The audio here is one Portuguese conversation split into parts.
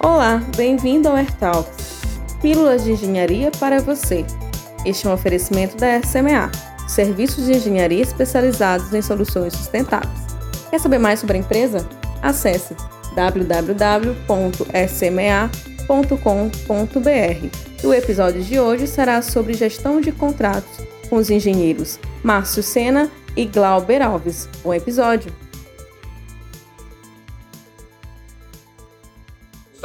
Olá, bem-vindo ao AirTalks, Pílulas de Engenharia para você. Este é um oferecimento da SMA, serviços de engenharia especializados em soluções sustentáveis. Quer saber mais sobre a empresa? Acesse www.sma.com.br. O episódio de hoje será sobre gestão de contratos com os engenheiros Márcio Sena e Glauber Alves. Bom episódio!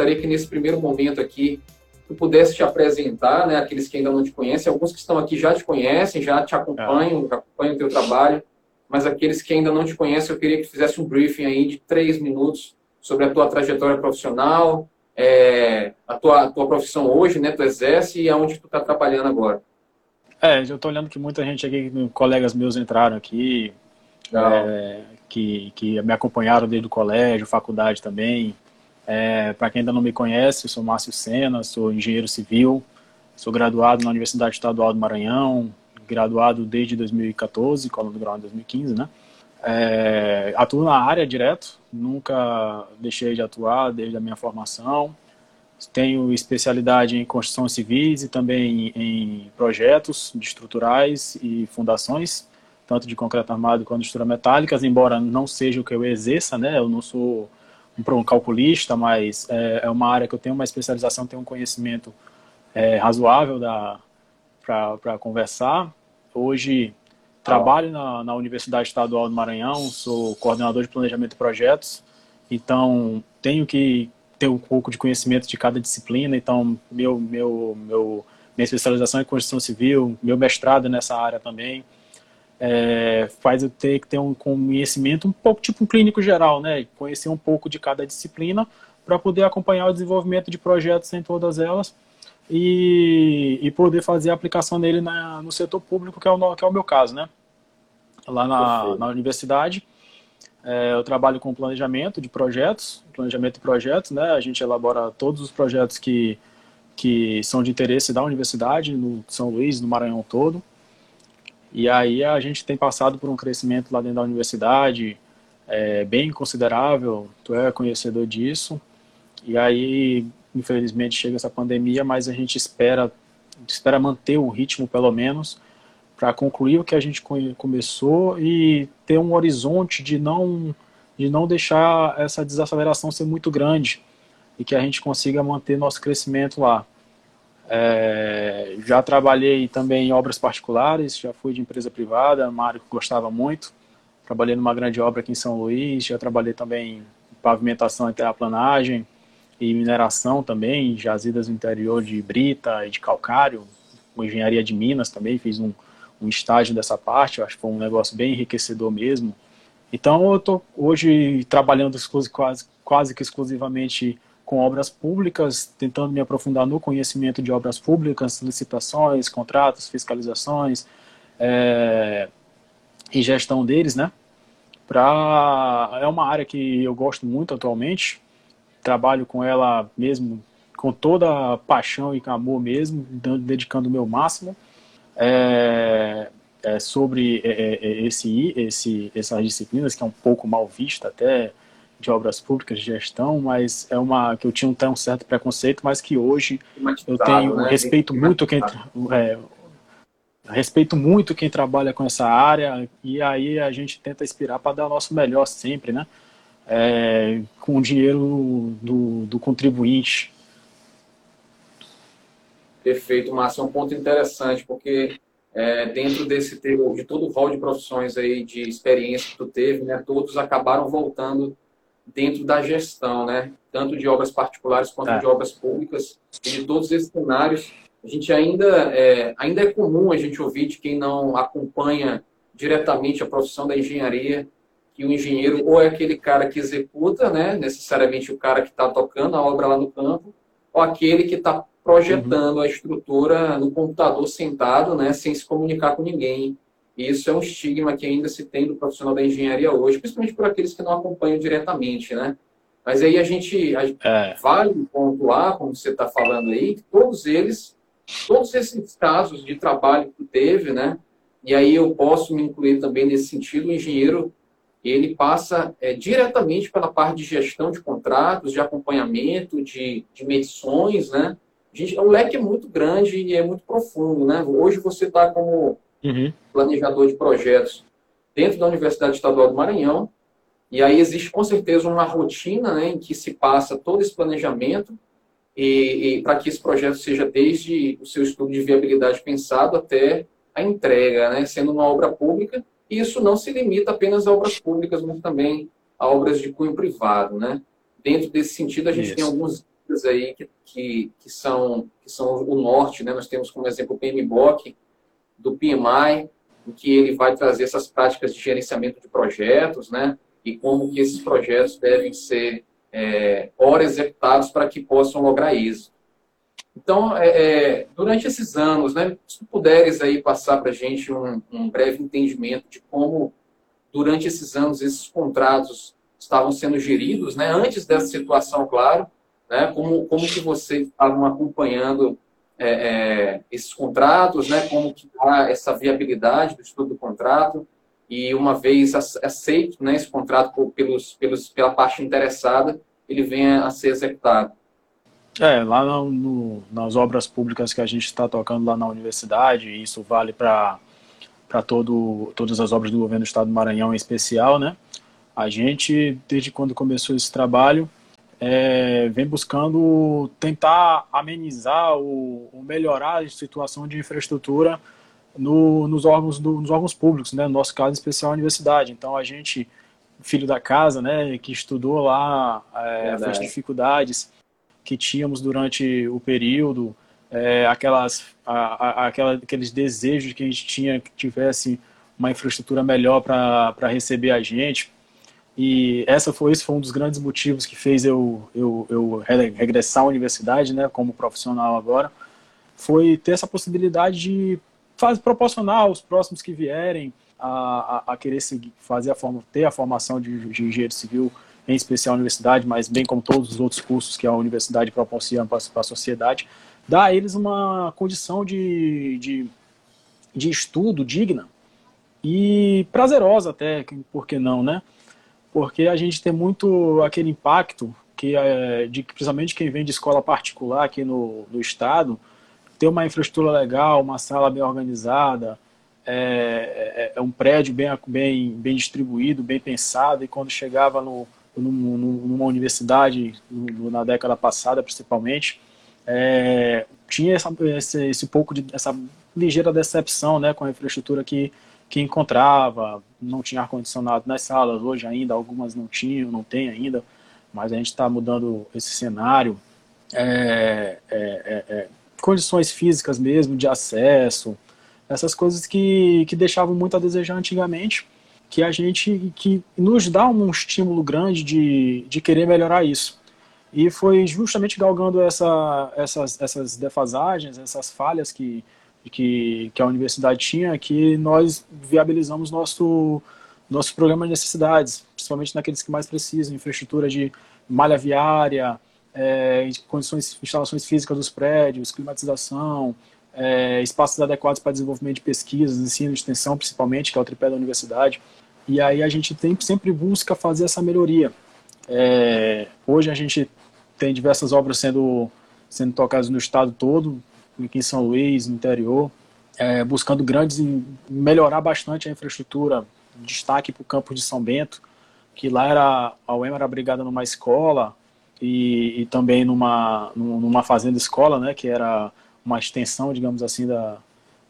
Gostaria que nesse primeiro momento aqui tu pudesse te apresentar, né, aqueles que ainda não te conhecem, alguns que estão aqui já te conhecem, já te acompanham, já acompanham o teu trabalho, mas aqueles que ainda não te conhecem, eu queria que tu fizesse um briefing aí de três minutos sobre a tua trajetória profissional, é, a, tua, a tua profissão hoje, né, tu exerce e aonde tu está trabalhando agora. É, eu estou olhando que muita gente aqui, colegas meus entraram aqui, é, que, que me acompanharam desde o colégio, faculdade também. É, Para quem ainda não me conhece, eu sou Márcio Sena, sou engenheiro civil, sou graduado na Universidade Estadual do Maranhão, graduado desde 2014, coluna do grau em 2015, né? É, atuo na área direto, nunca deixei de atuar desde a minha formação. Tenho especialidade em construção civis e também em projetos estruturais e fundações, tanto de concreto armado quanto de estruturas metálicas, embora não seja o que eu exerça, né? Eu não sou um calculista, mas é, é uma área que eu tenho uma especialização, tenho um conhecimento é, razoável para conversar. Hoje trabalho na, na Universidade Estadual do Maranhão, sou coordenador de planejamento de projetos, então tenho que ter um pouco de conhecimento de cada disciplina, então meu, meu, meu, minha especialização é construção civil, meu mestrado nessa área também, é, faz eu ter que ter um conhecimento um pouco tipo um clínico geral, né? Conhecer um pouco de cada disciplina para poder acompanhar o desenvolvimento de projetos em todas elas e, e poder fazer a aplicação dele na, no setor público, que é, o, que é o meu caso, né? Lá na, na universidade, é, eu trabalho com planejamento de projetos, planejamento de projetos, né? A gente elabora todos os projetos que, que são de interesse da universidade, no São Luís, no Maranhão todo. E aí a gente tem passado por um crescimento lá dentro da universidade, é, bem considerável, tu é conhecedor disso. E aí, infelizmente, chega essa pandemia, mas a gente espera, espera manter o ritmo, pelo menos, para concluir o que a gente começou e ter um horizonte de não de não deixar essa desaceleração ser muito grande e que a gente consiga manter nosso crescimento lá. É, já trabalhei também em obras particulares, já fui de empresa privada, uma gostava muito. Trabalhei numa grande obra aqui em São Luís, já trabalhei também em pavimentação e terraplanagem e mineração também, jazidas no interior de brita e de calcário, com engenharia de minas também, fiz um, um estágio dessa parte, acho que foi um negócio bem enriquecedor mesmo. Então eu estou hoje trabalhando quase, quase que exclusivamente com obras públicas, tentando me aprofundar no conhecimento de obras públicas, licitações, contratos, fiscalizações é, e gestão deles, né? Pra, é uma área que eu gosto muito atualmente, trabalho com ela mesmo com toda a paixão e amor mesmo, dedicando o meu máximo é, é sobre é, é, é, esse, esse, essas disciplinas, que é um pouco mal vista até de obras públicas, de gestão, mas é uma que eu tinha um, um certo preconceito, mas que hoje eu tenho né? respeito muito quem é, respeito muito quem trabalha com essa área e aí a gente tenta inspirar para dar o nosso melhor sempre, né? É, com o dinheiro do, do contribuinte Perfeito, Márcio. É um ponto interessante, porque é, dentro desse teu, de todo o rol de profissões aí, de experiência que tu teve, né, todos acabaram voltando dentro da gestão, né? Tanto de obras particulares quanto é. de obras públicas. E de todos esses cenários, a gente ainda é, ainda é comum a gente ouvir de quem não acompanha diretamente a profissão da engenharia, que o engenheiro ou é aquele cara que executa, né, necessariamente o cara que está tocando a obra lá no campo, ou aquele que está projetando uhum. a estrutura no computador sentado, né, sem se comunicar com ninguém. E isso é um estigma que ainda se tem do profissional da engenharia hoje, principalmente por aqueles que não acompanham diretamente, né? Mas aí a gente, a é. vale pontuar, como você está falando aí, que todos eles, todos esses casos de trabalho que teve, né? E aí eu posso me incluir também nesse sentido, o engenheiro ele passa é, diretamente pela parte de gestão de contratos, de acompanhamento, de, de medições, né? Gente, o leque é muito grande e é muito profundo, né? Hoje você está como uhum. planejador de projetos dentro da Universidade Estadual do Maranhão, e aí existe com certeza uma rotina né, em que se passa todo esse planejamento e, e para que esse projeto seja desde o seu estudo de viabilidade pensado até a entrega, né, sendo uma obra pública. E isso não se limita apenas a obras públicas, mas também a obras de cunho privado, né? Dentro desse sentido, a gente isso. tem alguns aí que, que, que, são, que são o norte, né? Nós temos como exemplo o PMBOK, do PMI, em que ele vai trazer essas práticas de gerenciamento de projetos, né? E como que esses projetos devem ser é, ora executados para que possam lograr êxito. Então, é, é, durante esses anos, né, se puderes aí passar para a gente um, um, breve entendimento de como, durante esses anos, esses contratos estavam sendo geridos, né, antes dessa situação, claro, né, como, como que vocês estavam acompanhando é, é, esses contratos, né, como que essa viabilidade do estudo do contrato, e uma vez aceito né, esse contrato pelos, pelos, pela parte interessada, ele venha a ser executado. É, lá no, no, nas obras públicas que a gente está tocando lá na universidade, isso vale para todas as obras do governo do estado do Maranhão em especial, né? A gente, desde quando começou esse trabalho, é, vem buscando tentar amenizar ou, ou, melhorar a situação de infraestrutura no, nos, órgãos do, nos órgãos públicos, né? no nosso caso especial a universidade. Então a gente, filho da casa, né, que estudou lá é, as dificuldades que tínhamos durante o período, é, aquelas, a, a, aquela, aqueles desejos que a gente tinha que tivesse uma infraestrutura melhor para receber a gente, e essa foi, esse foi um dos grandes motivos que fez eu, eu, eu regressar à universidade, né, como profissional agora, foi ter essa possibilidade de faz, proporcionar aos próximos que vierem a, a, a querer seguir, fazer a forma, ter a formação de, de engenheiro civil, em especial a universidade, mas bem como todos os outros cursos que a universidade proporciona para a sociedade, dar a eles uma condição de, de, de estudo digna e prazerosa até, por que não, né? Porque a gente tem muito aquele impacto que é, de principalmente quem vem de escola particular aqui no, no estado, ter uma infraestrutura legal, uma sala bem organizada, é, é, é um prédio bem, bem, bem distribuído, bem pensado, e quando chegava no, numa universidade, na década passada principalmente, é, tinha essa, esse, esse pouco de essa ligeira decepção né, com a infraestrutura que que encontrava, não tinha ar-condicionado nas salas, hoje ainda algumas não tinham, não tem ainda, mas a gente está mudando esse cenário. É, é, é, é, condições físicas mesmo, de acesso, essas coisas que, que deixavam muito a desejar antigamente, que a gente, que nos dá um estímulo grande de, de querer melhorar isso. E foi justamente galgando essa, essas, essas defasagens, essas falhas que, que, que a universidade tinha, que nós viabilizamos nosso, nosso programa de necessidades, principalmente naqueles que mais precisam, infraestrutura de malha viária, é, condições, instalações físicas dos prédios, climatização, é, espaços adequados para desenvolvimento de pesquisas, ensino e extensão, principalmente, que é o tripé da universidade. E aí a gente tem, sempre busca fazer essa melhoria. É, hoje a gente tem diversas obras sendo, sendo tocadas no estado todo, aqui em São Luís, no interior, é, buscando grandes melhorar bastante a infraestrutura, destaque para o campus de São Bento, que lá era a UEM era abrigada numa escola e, e, também numa numa fazenda escola, né, que era uma extensão, digamos assim, da,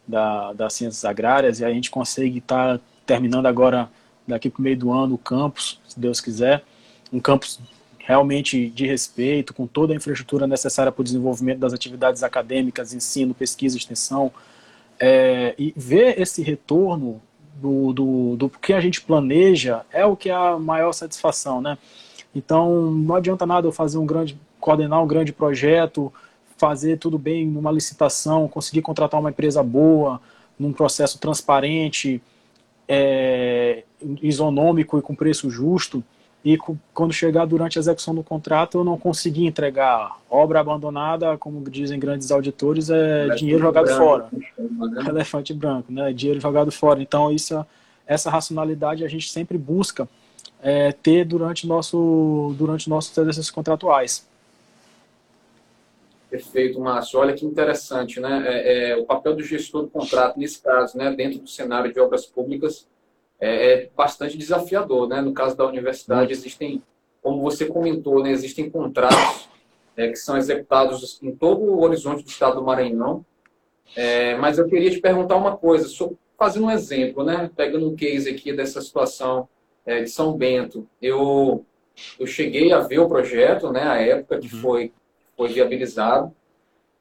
da das ciências agrárias e a gente consegue estar tá terminando agora daqui para o meio do ano o campus, se Deus quiser, um campus realmente de respeito, com toda a infraestrutura necessária para o desenvolvimento das atividades acadêmicas, ensino, pesquisa, extensão, é, e ver esse retorno do, do, do que a gente planeja é o que é a maior satisfação, né? Então, não adianta nada eu fazer um grande, coordenar um grande projeto, fazer tudo bem numa licitação, conseguir contratar uma empresa boa, num processo transparente, é, isonômico e com preço justo, e quando chegar durante a execução do contrato eu não consegui entregar obra abandonada, como dizem grandes auditores, é Elefante dinheiro jogado branco, fora. Elefante branco, né? Dinheiro jogado fora. Então isso, essa racionalidade a gente sempre busca é, ter durante nosso durante nossos exercícios contratuais. Perfeito, Márcio. Olha que interessante, né? É, é, o papel do gestor do contrato, nesse caso, né, dentro do cenário de obras públicas, é, é bastante desafiador, né? No caso da universidade, existem, como você comentou, né, existem contratos é, que são executados em todo o horizonte do estado do Maranhão. É, mas eu queria te perguntar uma coisa, fazendo um exemplo, né? Pegando um case aqui dessa situação é, de São Bento. Eu, eu cheguei a ver o projeto, né? A época que uhum. foi foi viabilizado.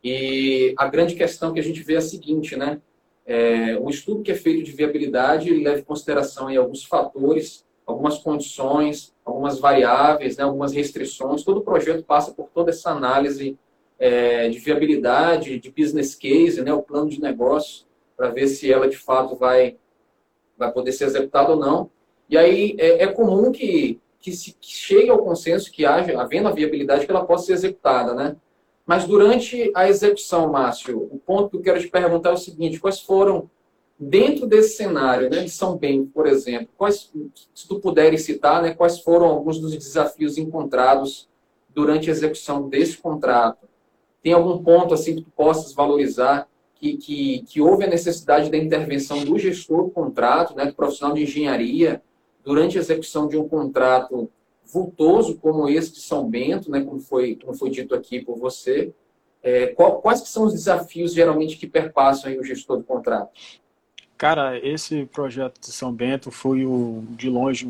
E a grande questão que a gente vê é a seguinte, né? É, o estudo que é feito de viabilidade leva em consideração aí alguns fatores, algumas condições, algumas variáveis, né, algumas restrições. Todo projeto passa por toda essa análise é, de viabilidade, de business case, né, o plano de negócio, para ver se ela de fato vai, vai poder ser executada ou não. E aí é, é comum que que se que chegue ao consenso que haja, havendo a viabilidade, que ela possa ser executada, né? Mas durante a execução, Márcio, o ponto que eu quero te perguntar é o seguinte: quais foram, dentro desse cenário né, de São Bento, por exemplo, quais, se tu puderes citar, né, quais foram alguns dos desafios encontrados durante a execução desse contrato? Tem algum ponto assim que tu possas valorizar que, que, que houve a necessidade da intervenção do gestor do contrato, né, do profissional de engenharia, durante a execução de um contrato vultoso como esse de São Bento, né, como, foi, como foi dito aqui por você, é, qual, quais que são os desafios geralmente que perpassam o gestor do contrato? Cara, esse projeto de São Bento foi o de longe,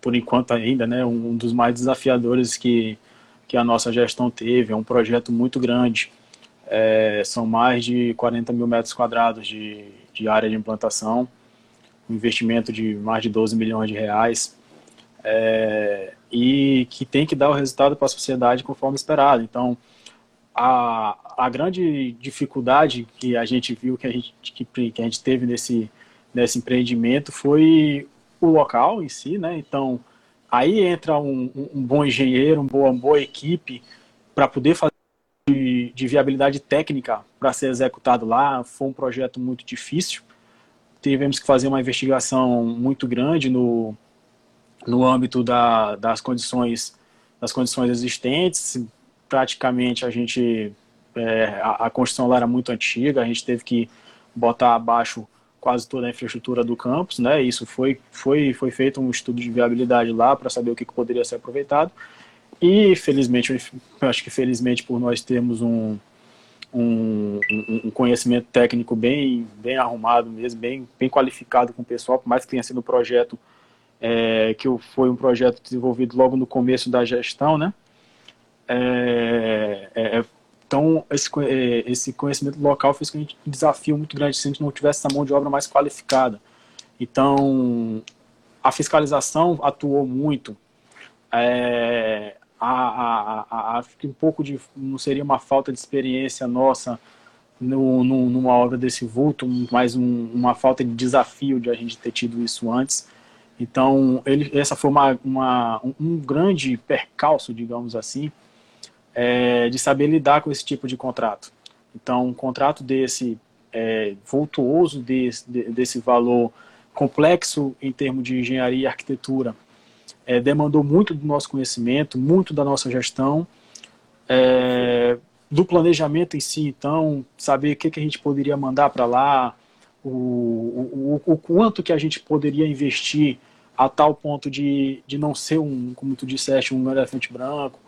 por enquanto ainda, né, um dos mais desafiadores que, que a nossa gestão teve. É um projeto muito grande. É, são mais de 40 mil metros quadrados de, de área de implantação um investimento de mais de 12 milhões de reais, é, e que tem que dar o resultado para a sociedade conforme esperado. Então, a, a grande dificuldade que a gente viu, que a gente, que, que a gente teve nesse, nesse empreendimento foi o local em si, né? Então, aí entra um, um bom engenheiro, uma boa, uma boa equipe para poder fazer de, de viabilidade técnica para ser executado lá. Foi um projeto muito difícil, tivemos que fazer uma investigação muito grande no, no âmbito da, das condições das condições existentes. Praticamente a gente é, a, a, construção lá era muito antiga, a gente teve que botar abaixo quase toda a infraestrutura do campus, né? Isso foi foi foi feito um estudo de viabilidade lá para saber o que, que poderia ser aproveitado. E felizmente, acho que felizmente por nós termos um um, um, conhecimento técnico bem, bem arrumado mesmo, bem, bem qualificado com o pessoal, por mais que tenha sido um projeto é, que foi um projeto desenvolvido logo no começo da gestão, né? É, é, é então, esse, é, esse conhecimento local fez que a gente um desafio muito grande se a gente não tivesse essa mão de obra mais qualificada. Então, a fiscalização atuou muito. É, a, a, a, a, um pouco de não seria uma falta de experiência nossa no, no, numa obra desse vulto, mas um, uma falta de desafio de a gente ter tido isso antes. Então, ele, essa foi uma, uma, um grande percalço, digamos assim, é, de saber lidar com esse tipo de contrato. Então, um contrato desse é, vultuoso, desse, desse valor complexo em termos de engenharia e arquitetura, é, demandou muito do nosso conhecimento, muito da nossa gestão, é, do planejamento em si, então, saber o que, que a gente poderia mandar para lá, o, o, o, quanto que a gente poderia investir a tal ponto de, de não ser um, como tu disseste, um elefante branco,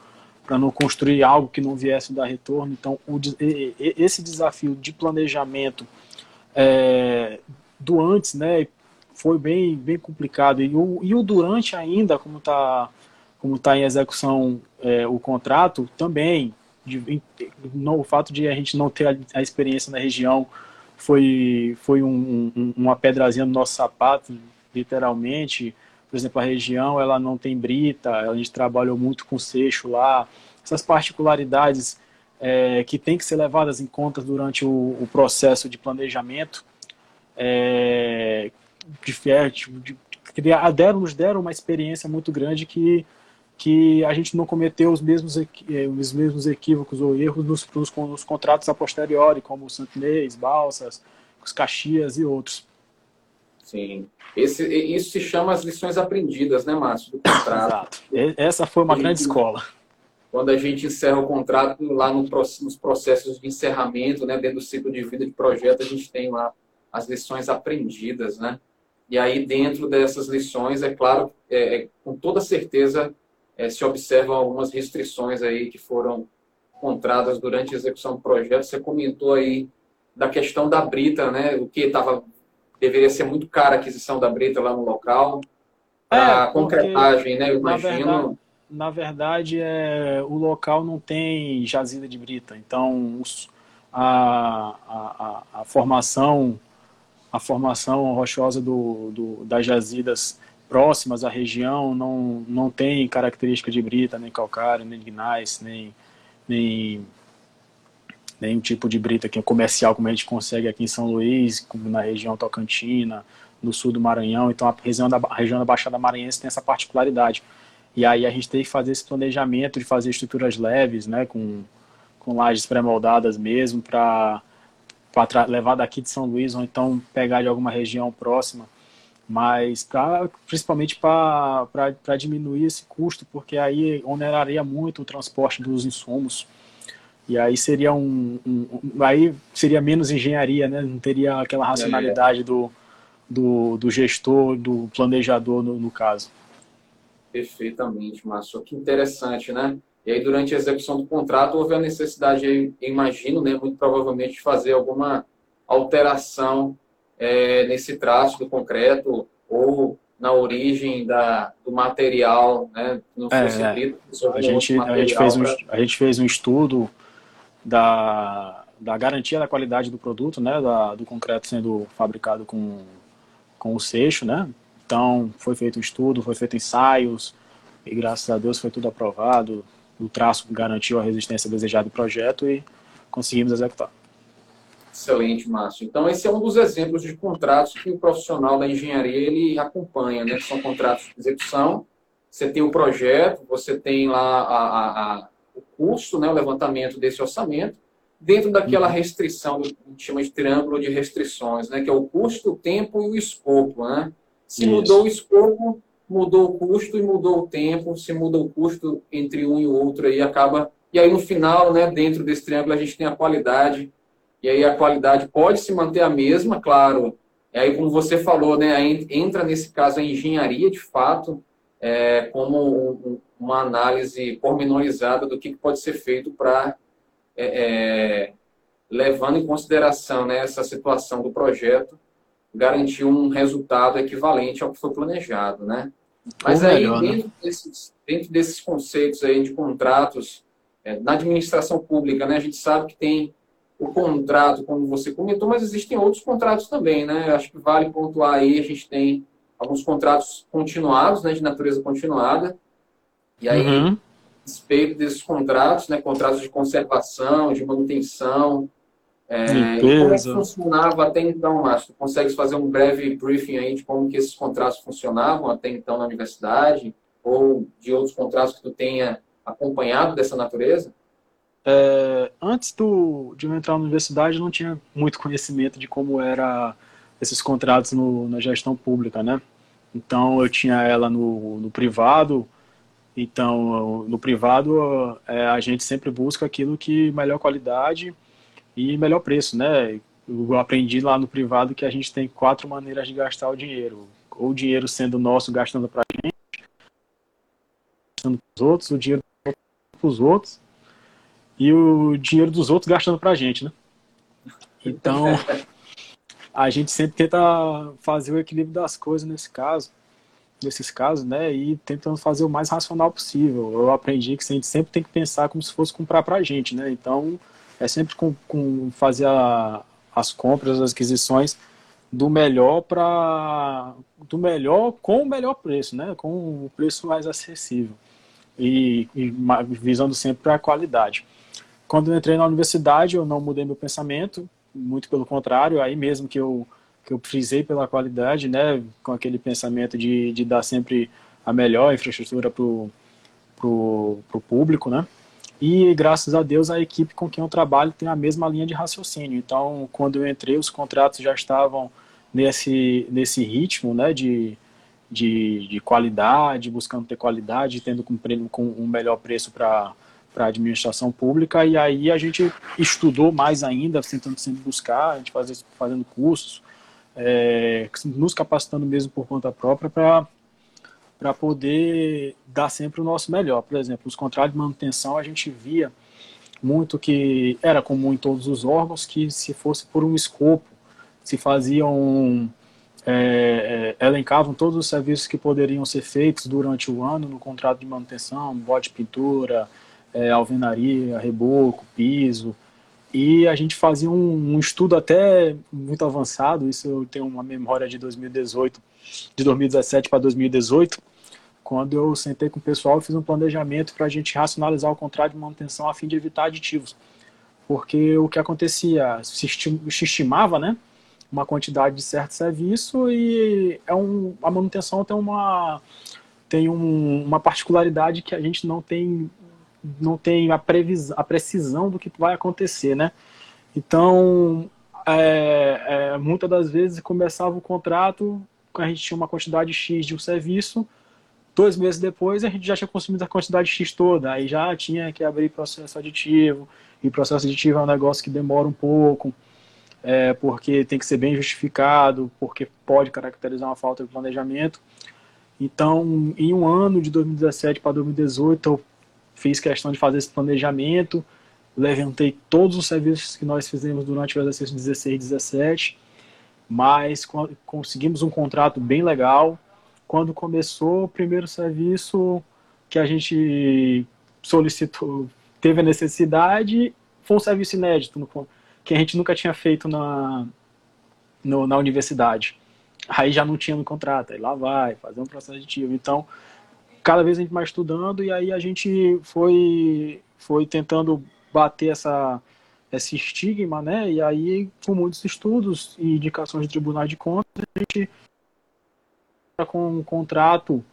para não construir algo que não viesse dar retorno. Então, o, esse desafio de planejamento é, do antes, né, foi bem, bem complicado. E o, e o durante ainda, como está como tá em execução é, o contrato, também, de, o fato de a gente não ter a, a experiência na região foi, foi um, um, uma pedrazinha no nosso sapato, literalmente. Por exemplo, a região ela não tem brita, a gente trabalhou muito com seixo lá. Essas particularidades é, que tem que ser levadas em conta durante o, o processo de planejamento, é, de, tipo, de, de, deram, nos deram uma experiência muito grande que, que a gente não cometeu os mesmos, eh, os mesmos equívocos ou erros nos, nos, nos contratos a posteriori, como o Santinês, Balsas, os Caxias e outros. Sim. Esse, isso se chama as lições aprendidas, né, Márcio, do contrato. Exato. Essa foi uma grande escola. Quando a gente encerra o contrato lá no, nos processos de encerramento, né, dentro do ciclo de vida de projeto, a gente tem lá as lições aprendidas, né? E aí, dentro dessas lições, é claro, é, é, com toda certeza, é, se observam algumas restrições aí que foram encontradas durante a execução do projeto. Você comentou aí da questão da brita, né? O que estava deveria ser muito cara a aquisição da brita lá no local. É, a concretagem, né? Eu imagino. Na verdade, na verdade, é, o local não tem jazida de brita, então os, a, a, a, formação a formação rochosa do, do, das jazidas próximas à região não, não tem característica de brita, nem calcário, nem gnais, nem, nem nenhum tipo de brita que é comercial como a gente consegue aqui em São Luís, na região Tocantina, no sul do Maranhão. Então a região da, a região da Baixada Maranhense tem essa particularidade. E aí a gente tem que fazer esse planejamento de fazer estruturas leves, né, com, com lajes pré-moldadas mesmo, para levar daqui de São Luís ou então pegar de alguma região próxima, mas pra, principalmente para diminuir esse custo, porque aí oneraria muito o transporte dos insumos e aí seria um, um, um, aí seria menos engenharia, né? Não teria aquela racionalidade do, do, do gestor, do planejador no, no caso. Perfeitamente, Márcio. Que interessante, né? E aí, durante a execução do contrato, houve a necessidade, imagino, né, muito provavelmente, de fazer alguma alteração é, nesse traço do concreto ou na origem da, do material, né? Não é, fosse é. a, gente, a, gente fez um, a gente fez um estudo da, da garantia da qualidade do produto, né, da, do concreto sendo fabricado com, com o seixo, né, então foi feito um estudo, foi feito ensaios, e graças a Deus foi tudo aprovado, o traço garantiu a resistência desejada do projeto e conseguimos executar. Excelente, Márcio. Então, esse é um dos exemplos de contratos que o profissional da engenharia ele acompanha, né? São contratos de execução. Você tem o projeto, você tem lá a, a, custo, né, o levantamento desse orçamento, dentro daquela uhum. restrição, que a gente chama de triângulo de restrições, né, que é o custo, o tempo e o escopo. Né? Se Isso. mudou o escopo, mudou o custo e mudou o tempo. Se muda o custo entre um e o outro, aí acaba. E aí, no final, né, dentro desse triângulo, a gente tem a qualidade. E aí, a qualidade pode se manter a mesma, claro. E aí, como você falou, né, entra nesse caso a engenharia, de fato, é, como um, uma análise pormenorizada do que pode ser feito para, é, é, levando em consideração né, essa situação do projeto, garantir um resultado equivalente ao que foi planejado, né? Mas aí, melhor, dentro, né? desses, dentro desses conceitos aí de contratos, é, na administração pública, né, a gente sabe que tem o contrato, como você comentou, mas existem outros contratos também, né? Acho que vale pontuar aí, a gente tem alguns contratos continuados, né, de natureza continuada, e aí, uhum. respeito desses contratos, né, contratos de conservação, de manutenção, é, como é que funcionava até então, Márcio? Tu consegues fazer um breve briefing aí de como que esses contratos funcionavam até então na universidade? Ou de outros contratos que tu tenha acompanhado dessa natureza? É, antes do, de eu entrar na universidade, eu não tinha muito conhecimento de como era esses contratos no, na gestão pública, né? Então, eu tinha ela no, no privado, então, no privado, é, a gente sempre busca aquilo que melhor qualidade e melhor preço, né? Eu aprendi lá no privado que a gente tem quatro maneiras de gastar o dinheiro. Ou o dinheiro sendo nosso, gastando para a gente, gastando para os outros, o dinheiro para os outros, e o dinheiro dos outros gastando para a gente, né? Então, a gente sempre tenta fazer o equilíbrio das coisas nesse caso nesses casos, né, e tentando fazer o mais racional possível. Eu aprendi que a gente sempre tem que pensar como se fosse comprar para a gente, né, então é sempre com, com fazer a, as compras, as aquisições do melhor para do melhor com o melhor preço, né, com o preço mais acessível e, e visando sempre a qualidade. Quando eu entrei na universidade, eu não mudei meu pensamento, muito pelo contrário, aí mesmo que eu que eu frisei pela qualidade, né, com aquele pensamento de, de dar sempre a melhor infraestrutura para o público, né, e graças a Deus a equipe com quem eu trabalho tem a mesma linha de raciocínio. Então, quando eu entrei, os contratos já estavam nesse, nesse ritmo né, de, de, de qualidade, buscando ter qualidade, tendo com, com um melhor preço para para a administração pública e aí a gente estudou mais ainda, tentando sempre buscar, a gente fazia, fazendo cursos, é, nos capacitando mesmo por conta própria para para poder dar sempre o nosso melhor. Por exemplo, os contratos de manutenção a gente via muito que era comum em todos os órgãos que se fosse por um escopo, se faziam é, é, elencavam todos os serviços que poderiam ser feitos durante o ano no contrato de manutenção, bote pintura, é, alvenaria, reboco, piso, e a gente fazia um, um, estudo até muito avançado, isso eu tenho uma memória de 2018, de 2017 para 2018, quando eu sentei com o pessoal e fiz um planejamento para a gente racionalizar o contrato de manutenção a fim de evitar aditivos. Porque o que acontecia, se estimava, né, uma quantidade de certo serviço e é um, a manutenção tem uma tem um, uma particularidade que a gente não tem não tem a, previsão, a precisão do que vai acontecer, né? Então, é, é, muitas das vezes começava o contrato, a gente tinha uma quantidade X de um serviço, dois meses depois a gente já tinha consumido a quantidade X toda, aí já tinha que abrir processo aditivo, e processo aditivo é um negócio que demora um pouco, é, porque tem que ser bem justificado, porque pode caracterizar uma falta de planejamento. Então, em um ano de 2017 para 2018, eu fiz questão de fazer esse planejamento, levantei todos os serviços que nós fizemos durante o exercício 16 e 17, mas conseguimos um contrato bem legal. Quando começou o primeiro serviço que a gente solicitou, teve a necessidade, foi um serviço inédito, que a gente nunca tinha feito na, no, na universidade. Aí já não tinha no contrato, aí lá vai, fazer um processo aditivo. Então, cada vez a gente mais estudando e aí a gente foi foi tentando bater essa esse estigma, né? E aí com muitos estudos e indicações de tribunais de contas, a gente tá com um contrato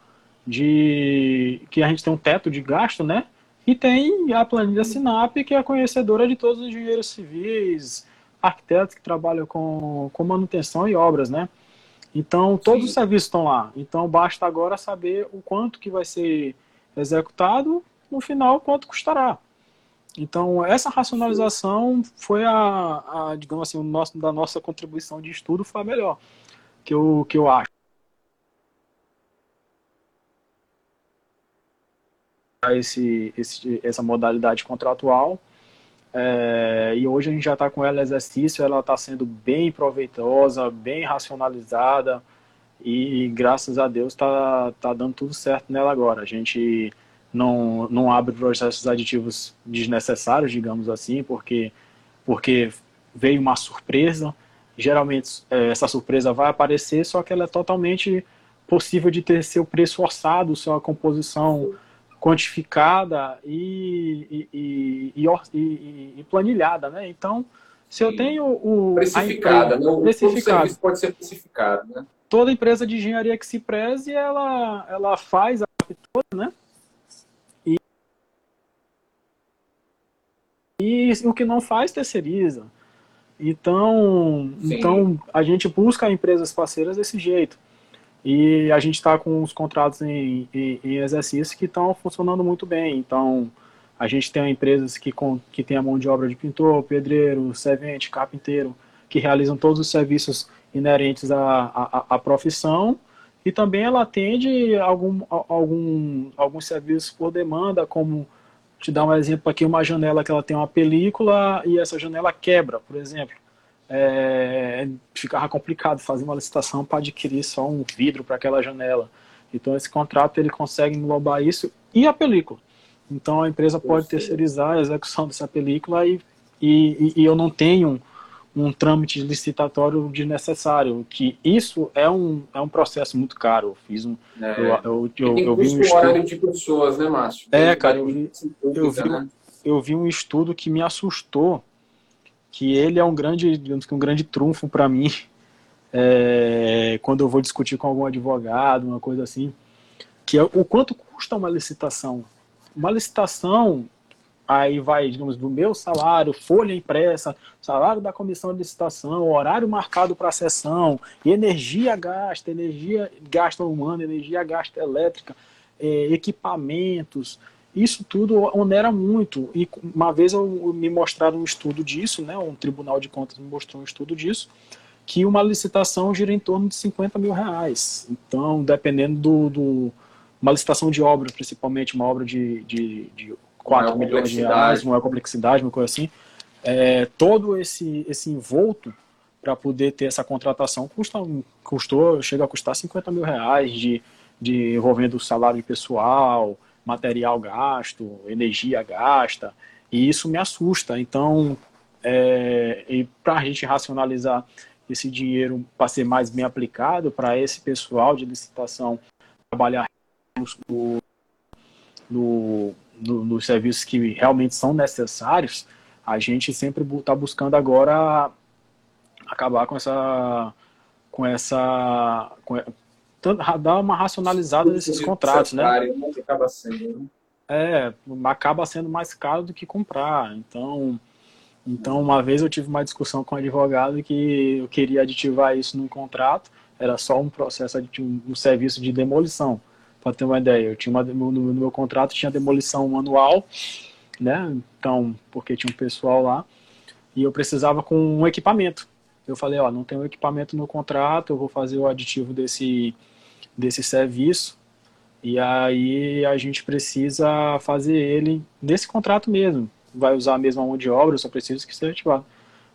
de que a gente tem um teto de gasto, né? E tem a planilha Sinap, que é conhecedora de todos os engenheiros civis, arquitetos que trabalham com, com manutenção e obras, né? Então, todos Sim. os serviços estão lá. Então, basta agora saber o quanto que vai ser executado, no final, quanto custará. Então, essa racionalização foi a, a digamos assim, o nosso, da nossa contribuição de estudo foi a melhor, que eu, que eu acho. Esse, esse, essa modalidade contratual é, e hoje a gente já está com ela exercício, ela está sendo bem proveitosa, bem racionalizada e graças a Deus está tá dando tudo certo nela agora. A gente não, não abre processos aditivos desnecessários, digamos assim, porque, porque veio uma surpresa. Geralmente é, essa surpresa vai aparecer, só que ela é totalmente possível de ter seu preço orçado, sua composição quantificada e, e, e, e, planilhada, né? Então, se eu tenho o... Precificada, empresa, né? precificado. pode ser precificado, né? Toda empresa de engenharia que se preze, ela, ela faz a toda, né? E, e o que não faz, terceiriza. Então, então, a gente busca empresas parceiras desse jeito. E a gente está com os contratos em, em, em exercício que estão funcionando muito bem. Então, a gente tem empresas que, com, que tem a mão de obra de pintor, pedreiro, servente, carpinteiro, que realizam todos os serviços inerentes à, à, à profissão. E também ela atende algum, algum, alguns serviços por demanda, como te dar um exemplo aqui, uma janela que ela tem uma película e essa janela quebra, por exemplo é, ficava complicado fazer uma licitação para adquirir só um vidro para aquela janela. Então esse contrato ele consegue englobar isso e a película. Então a empresa pode terceirizar a execução dessa película e, e, e eu não tenho um, um trâmite licitatório desnecessário, que isso é um, é um processo muito caro. Eu fiz um. É. Eu, eu, eu, eu vi um estudo. de pessoas, né, Márcio? É, cara, eu, eu, vi, né? eu vi um estudo que me assustou que ele é um grande, digamos que um grande trunfo para mim é, quando eu vou discutir com algum advogado, uma coisa assim, que é o quanto custa uma licitação. Uma licitação, aí vai, digamos, do meu salário, folha impressa, salário da comissão de licitação, horário marcado para a sessão, energia gasta, energia gasta humana, energia gasta elétrica, é, equipamentos, isso tudo onera muito. E uma vez eu, me mostraram um estudo disso, né, um tribunal de contas me mostrou um estudo disso, que uma licitação gira em torno de 50 mil reais. Então, dependendo do, do uma licitação de obra, principalmente uma obra de, de, de 4 milhões de reais, uma complexidade, uma coisa assim, é, todo esse, esse envolto para poder ter essa contratação custa, custou, chega a custar 50 mil reais de, de envolvendo o salário de pessoal, material gasto, energia gasta, e isso me assusta. Então, é, para a gente racionalizar esse dinheiro para ser mais bem aplicado, para esse pessoal de licitação trabalhar no, no, no, nos serviços que realmente são necessários, a gente sempre está buscando agora acabar com essa com essa dar uma racionalizada nesses contratos, né? Acaba sendo, né? É, acaba sendo mais caro do que comprar. Então, então uma vez eu tive uma discussão com um advogado que eu queria aditivar isso no contrato, era só um processo um, serviço de demolição. Para ter uma ideia, eu tinha uma, no, no meu contrato tinha demolição manual, né? Então, porque tinha um pessoal lá e eu precisava com um equipamento. Eu falei, ó, não tem um equipamento no contrato, eu vou fazer o aditivo desse desse serviço e aí a gente precisa fazer ele nesse contrato mesmo. Vai usar a mesma mão de obra, eu só preciso que seja ativado.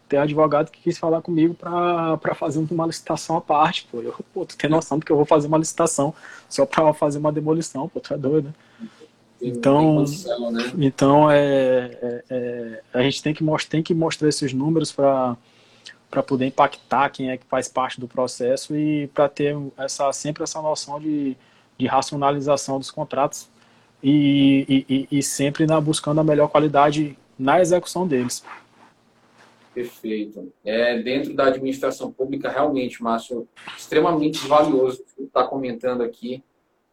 Tem advogado que quis falar comigo para fazer uma licitação à parte, pô. Eu, pô, tu tem noção do que eu vou fazer uma licitação só para fazer uma demolição, pô, tu é doido, né? Então, condição, né? então é, é, é, a gente tem que, tem que mostrar esses números para para poder impactar quem é que faz parte do processo e para ter essa, sempre essa noção de, de racionalização dos contratos e, e, e, sempre na, buscando a melhor qualidade na execução deles. Perfeito. É, dentro da administração pública, realmente, Márcio, extremamente valioso o que está comentando aqui.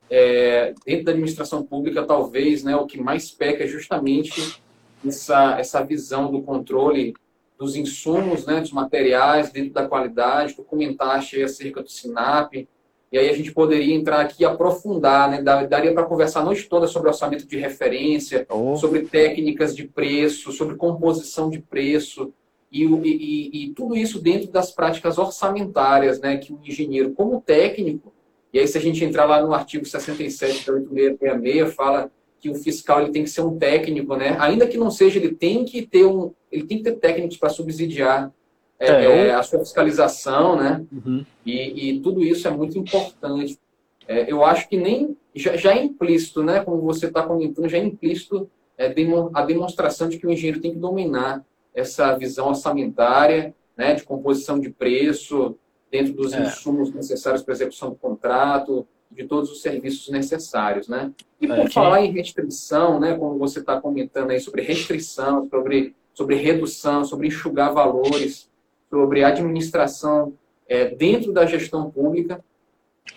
É, dentro da administração pública, talvez né, o que mais peca é justamente essa, essa visão do controle dos insumos, né, dos materiais, dentro da qualidade. Tu comentaste aí acerca do SINAP. E aí a gente poderia entrar aqui e aprofundar, né? Daria para conversar a noite toda sobre orçamento de referência, oh. sobre técnicas de preço, sobre composição de preço. E, e, e, tudo isso dentro das práticas orçamentárias, né? Que o engenheiro, como técnico, e aí se a gente entrar lá no artigo 67 da 8666, fala que o fiscal ele tem que ser um técnico, né? Ainda que não seja, ele tem que ter um, ele tem que ter técnicos para subsidiar é, é, é, a sua fiscalização, né? Uhum. E, e, tudo isso é muito importante. É, eu acho que nem já, já, é implícito, né? Como você está comentando, já é implícito é, a demonstração de que o engenheiro tem que dominar essa visão orçamentária, né? De composição de preço dentro dos é. insumos necessários para a execução do contrato, de todos os serviços necessários, né? E por falar em restrição, né? Como você está comentando aí sobre restrição, sobre sobre redução, sobre enxugar valores, sobre administração é, dentro da gestão pública,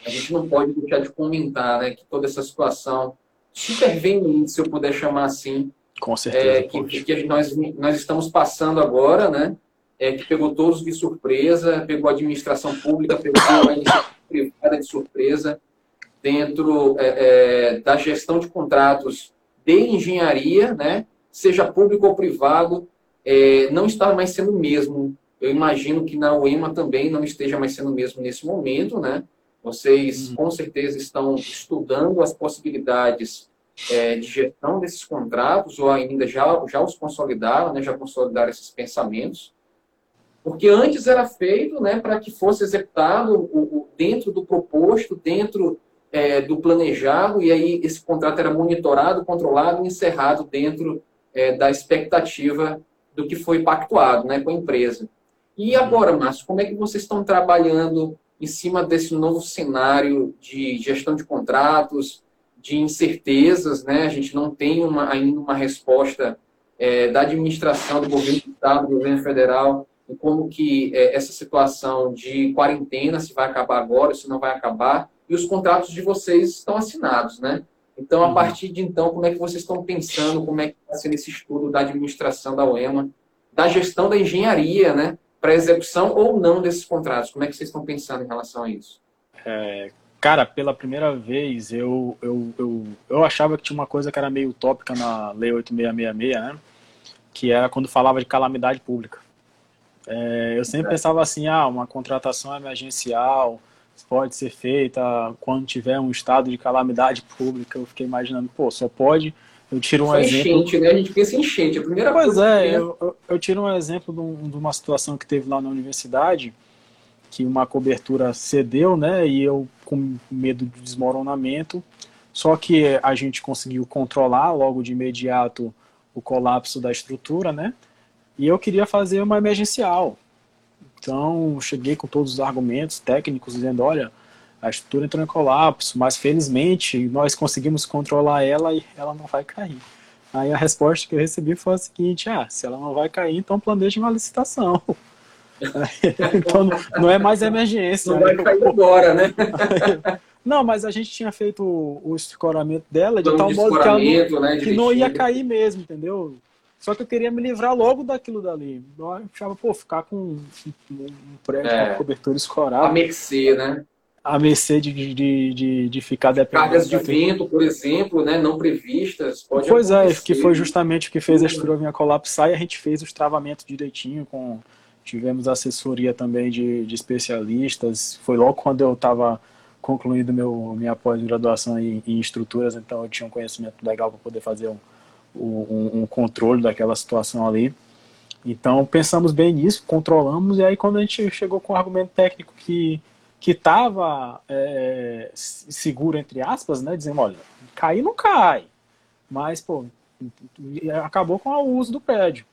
a gente não pode deixar de comentar né, que toda essa situação superveniente, se eu puder chamar assim, com certeza, é, que, que, nós, nós estamos passando agora, né, é, que pegou todos de surpresa, pegou a administração pública, pegou a iniciativa privada de surpresa, dentro é, é, da gestão de contratos de engenharia, né, seja público ou privado, é, não está mais sendo o mesmo. Eu imagino que na UEMA também não esteja mais sendo o mesmo nesse momento, né? Vocês uhum. com certeza estão estudando as possibilidades é, de gestão desses contratos, ou ainda já, já os consolidaram, né? já consolidaram esses pensamentos. Porque antes era feito né, para que fosse executado o, o, dentro do proposto, dentro é, do planejado, e aí esse contrato era monitorado, controlado e encerrado dentro é, da expectativa do que foi pactuado né, com a empresa. E agora, Márcio, como é que vocês estão trabalhando em cima desse novo cenário de gestão de contratos, de incertezas, né? A gente não tem uma, ainda uma resposta é, da administração do governo do estado, do governo federal, em como que é, essa situação de quarentena, se vai acabar agora, se não vai acabar, e os contratos de vocês estão assinados, né? Então, a uhum. partir de então, como é que vocês estão pensando, como é que está sendo esse estudo da administração da UEMA, da gestão da engenharia, né, para execução ou não desses contratos? Como é que vocês estão pensando em relação a isso? É, cara, pela primeira vez, eu, eu, eu, eu achava que tinha uma coisa que era meio utópica na Lei 8666, né, que era quando falava de calamidade pública. É, eu sempre é. pensava assim, ah, uma contratação emergencial, pode ser feita quando tiver um estado de calamidade pública. Eu fiquei imaginando, pô, só pode. Eu tiro um Foi exemplo. Enchente, né? A gente pensa em enchente. A primeira pois coisa. é, eu, eu, eu, tiro um exemplo de, um, de, uma situação que teve lá na universidade, que uma cobertura cedeu, né? E eu com medo de desmoronamento. Só que a gente conseguiu controlar logo de imediato o colapso da estrutura, né? E eu queria fazer uma emergencial. Então, cheguei com todos os argumentos técnicos, dizendo: olha, a estrutura entrou em colapso, mas felizmente nós conseguimos controlar ela e ela não vai cair. Aí a resposta que eu recebi foi a seguinte: ah, se ela não vai cair, então planeje uma licitação. então não é mais emergência. Não vai cair agora, né? não, mas a gente tinha feito o escoramento dela de tal modo que, ela não, né, que não ia cair mesmo, entendeu? Só que eu queria me livrar logo daquilo dali. Eu achava, pô, ficar com um, um prédio é. com cobertura escorada. A mercê, né? A mercê de, de, de, de ficar dependendo. Cargas de vento, por exemplo, né, não previstas. Pode pois acontecer. é, que foi justamente o que fez a estrutura vinha colapsar e a gente fez os travamentos direitinho. Com, tivemos assessoria também de, de especialistas. Foi logo quando eu estava concluindo meu, minha pós-graduação em, em estruturas, então eu tinha um conhecimento legal para poder fazer um um, um controle daquela situação ali. Então pensamos bem nisso, controlamos, e aí quando a gente chegou com um argumento técnico que que estava é, seguro, entre aspas, né, dizendo, olha, cair não cai, mas, pô, acabou com o uso do prédio.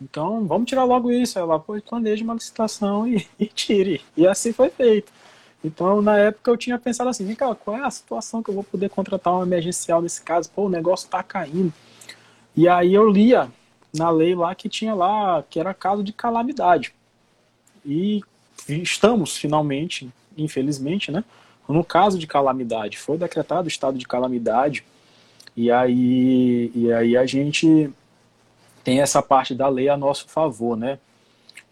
Então, vamos tirar logo isso. Ela, pô, planeje uma licitação e, e, tire. E assim foi feito. Então, na época, eu tinha pensado assim, vem cá, qual é a situação que eu vou poder contratar um emergencial nesse caso? Pô, o negócio está caindo. E aí eu lia na lei lá que tinha lá, que era caso de calamidade. E estamos finalmente, infelizmente, né, no caso de calamidade. Foi decretado o estado de calamidade. E aí, e aí a gente tem essa parte da lei a nosso favor, né?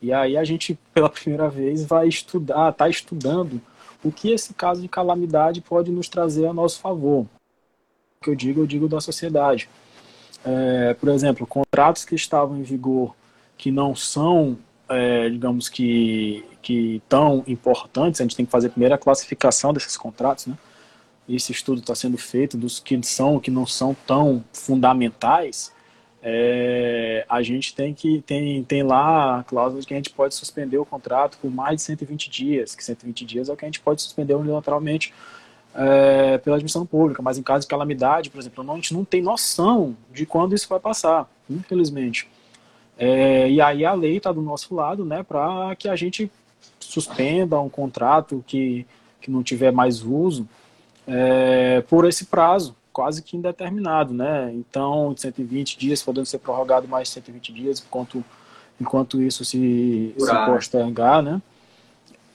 E aí a gente, pela primeira vez, vai estudar, está estudando o que esse caso de calamidade pode nos trazer a nosso favor. O que eu digo, eu digo da sociedade é, por exemplo, contratos que estavam em vigor que não são, é, digamos que, que tão importantes, a gente tem que fazer a primeira classificação desses contratos, né? Esse estudo está sendo feito dos que são, que não são tão fundamentais. É, a gente tem que tem, tem lá a cláusula de que a gente pode suspender o contrato por mais de 120 dias, que 120 dias é o que a gente pode suspender unilateralmente é, pela admissão pública, mas em caso de calamidade, por exemplo, a gente não tem noção de quando isso vai passar, infelizmente. É, e aí a lei está do nosso lado, né, para que a gente suspenda um contrato que, que não tiver mais uso é, por esse prazo, quase que indeterminado, né? Então, de 120 dias, podendo ser prorrogado mais 120 dias, enquanto, enquanto isso se, se postergar, né?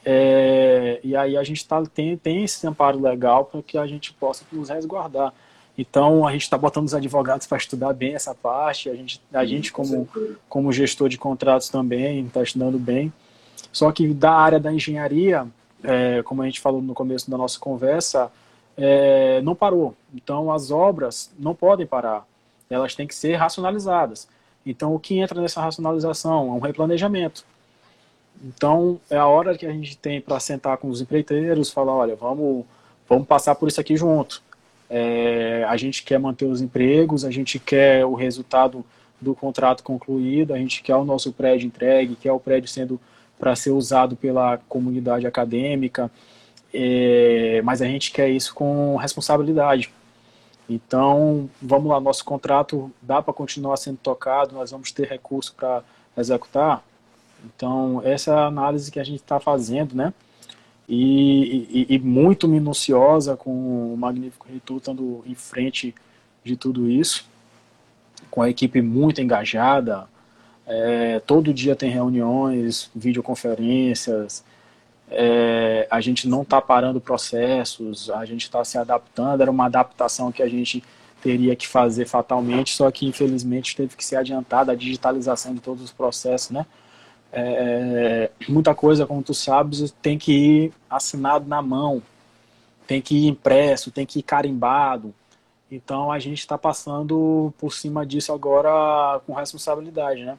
É, e aí a gente tá, tem, tem esse amparo legal para que a gente possa nos resguardar. Então a gente está botando os advogados para estudar bem essa parte, a gente, a gente como, como gestor de contratos também está estudando bem. Só que da área da engenharia, é, como a gente falou no começo da nossa conversa, é, não parou. Então as obras não podem parar, elas têm que ser racionalizadas. Então o que entra nessa racionalização é um replanejamento. Então, é a hora que a gente tem para sentar com os empreiteiros, falar, olha, vamos, vamos passar por isso aqui junto. É, a gente quer manter os empregos, a gente quer o resultado do contrato concluído, a gente quer o nosso prédio entregue, quer o prédio sendo para ser usado pela comunidade acadêmica, é, mas a gente quer isso com responsabilidade. Então, vamos lá, nosso contrato dá para continuar sendo tocado, nós vamos ter recurso para executar? Então, essa é a análise que a gente está fazendo, né? E, e, e, muito minuciosa, com o Magnífico Reitor estando em frente de tudo isso, com a equipe muito engajada. É, todo dia tem reuniões, videoconferências, é, a gente não está parando processos, a gente está se adaptando, era uma adaptação que a gente teria que fazer fatalmente, só que infelizmente teve que ser adiantada a digitalização de todos os processos, né? É, muita coisa, como tu sabes, tem que ir assinado na mão, tem que ir impresso, tem que ir carimbado. Então a gente está passando por cima disso agora com responsabilidade, né?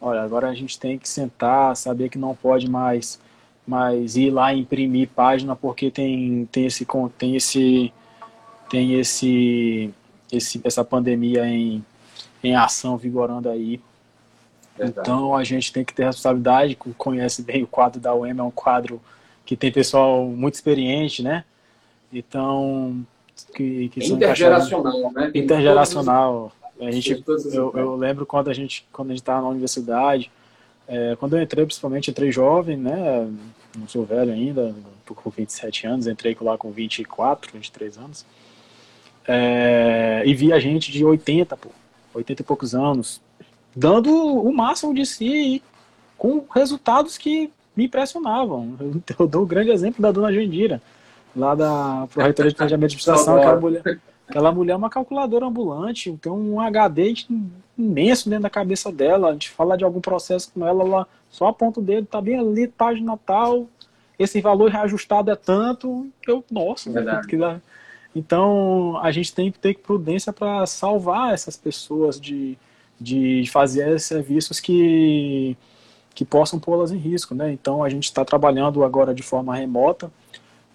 Olha, agora a gente tem que sentar, saber que não pode mais, mais ir lá imprimir página porque tem, tem esse tem esse tem esse, esse essa pandemia em, em ação vigorando aí. Verdade. Então a gente tem que ter responsabilidade, conhece bem o quadro da UEM, é um quadro que tem pessoal muito experiente, né? Então, que, que intergeracional, né? Tem intergeracional. A gente, eu, eu, lembro quando a gente quando a gente estava na universidade, é, quando eu entrei, principalmente entrei jovem, né? Não sou velho ainda, tô com 27 anos, entrei lá com 24, 23 anos. É, e vi a gente de 80, pô, 80 e poucos anos, dando o máximo de si com resultados que me impressionavam. Eu, eu dou o grande exemplo da dona Jandira lá da Proreitoria de Planejamento de Administração, aquela mulher, aquela mulher é uma calculadora ambulante, tem um HD imenso dentro da cabeça dela. A gente fala de algum processo com ela, ela só aponta o dedo, tá bem ali, página tal, esse valor reajustado é tanto, eu, nossa, que dá. Então a gente tem que ter prudência para salvar essas pessoas de, de fazer serviços que, que possam pô-las em risco. Né? Então a gente está trabalhando agora de forma remota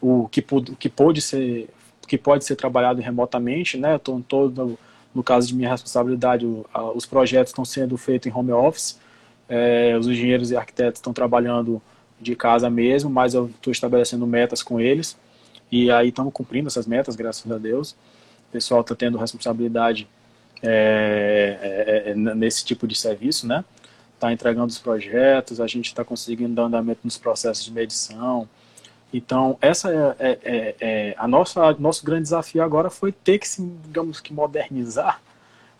o que, que pode ser que pode ser trabalhado remotamente, né? Estou todo no caso de minha responsabilidade, os projetos estão sendo feitos em home office, é, os engenheiros e arquitetos estão trabalhando de casa mesmo, mas eu estou estabelecendo metas com eles e aí estamos cumprindo essas metas, graças a Deus. O pessoal está tendo responsabilidade é, é, é nesse tipo de serviço, né? Está entregando os projetos, a gente está conseguindo dar andamento nos processos de medição, então, essa é, é, é, é, a nossa nosso grande desafio agora foi ter que se, digamos que modernizar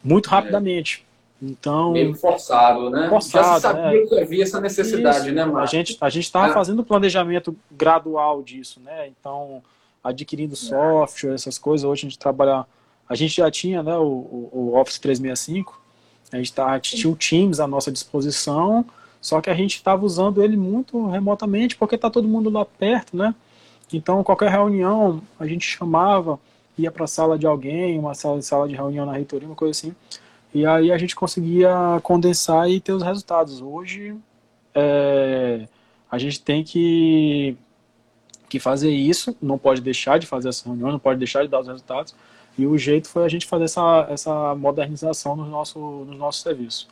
muito é. rapidamente. Então, meio forçado, né? Forçado, Já se sabia que havia essa necessidade, isso. né, Marcos? A gente a gente estava fazendo planejamento gradual disso, né? Então, adquirindo software, essas coisas. Hoje a gente trabalha, a gente já tinha, né, o, o Office 365. A gente tá, tinha o Teams à nossa disposição só que a gente estava usando ele muito remotamente, porque está todo mundo lá perto, né? Então, qualquer reunião, a gente chamava, ia para a sala de alguém, uma sala, sala de reunião na reitoria, uma coisa assim. E aí a gente conseguia condensar e ter os resultados. Hoje, é, a gente tem que, que fazer isso, não pode deixar de fazer essa reunião, não pode deixar de dar os resultados. E o jeito foi a gente fazer essa, essa modernização no nosso, no nosso serviço.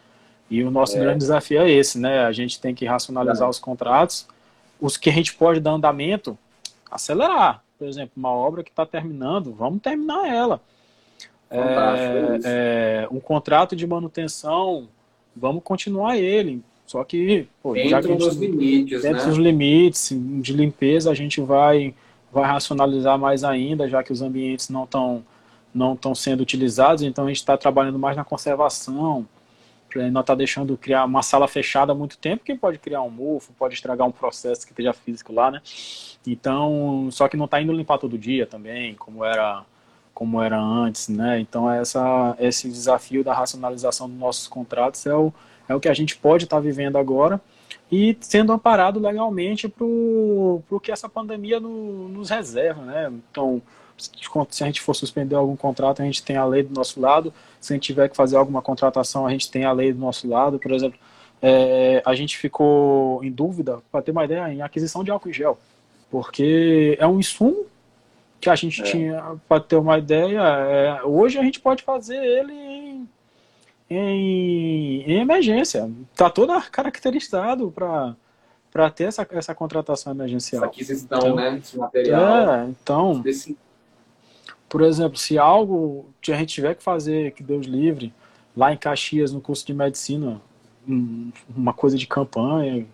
E o nosso é. grande desafio é esse, né? A gente tem que racionalizar é. os contratos, os que a gente pode dar andamento, acelerar. Por exemplo, uma obra que está terminando, vamos terminar ela. É, é, um contrato de manutenção, vamos continuar ele. Só que, pô, dentro dos limites, dentro né? dos limites de limpeza, a gente vai, vai racionalizar mais ainda, já que os ambientes não estão não estão sendo utilizados, então a gente está trabalhando mais na conservação, não está deixando criar uma sala fechada há muito tempo, que pode criar um mofo, pode estragar um processo que esteja físico lá, né? Então, só que não está indo limpar todo dia também, como era como era antes, né? Então essa esse desafio da racionalização dos nossos contratos é o é o que a gente pode estar tá vivendo agora e sendo amparado legalmente para o que essa pandemia no, nos reserva, né? Então se a gente for suspender algum contrato, a gente tem a lei do nosso lado. Se a gente tiver que fazer alguma contratação, a gente tem a lei do nosso lado. Por exemplo, é, a gente ficou em dúvida, para ter uma ideia, em aquisição de álcool em gel, porque é um insumo que a gente é. tinha, para ter uma ideia, é, hoje a gente pode fazer ele em, em, em emergência. Está todo caracterizado para para ter essa, essa contratação emergencial. Essa aquisição, então, né, esse material. É, então, por exemplo, se algo que a gente tiver que fazer, que Deus livre, lá em Caxias, no curso de medicina, uma coisa de campanha,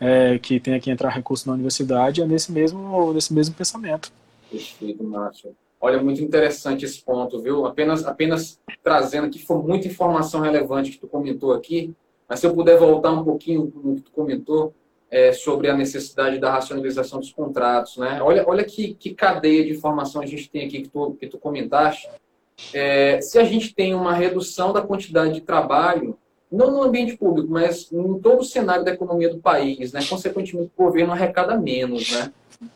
é, que tenha que entrar recurso na universidade, é nesse mesmo, nesse mesmo pensamento. Perfeito, Márcio. Olha, muito interessante esse ponto, viu? Apenas, apenas trazendo aqui, foi muita informação relevante que tu comentou aqui, mas se eu puder voltar um pouquinho no que tu comentou, é, sobre a necessidade da racionalização dos contratos. Né? Olha, olha que, que cadeia de informação a gente tem aqui que tu, que tu comentaste. É, se a gente tem uma redução da quantidade de trabalho, não no ambiente público, mas em todo o cenário da economia do país, né? consequentemente o governo arrecada menos. Né?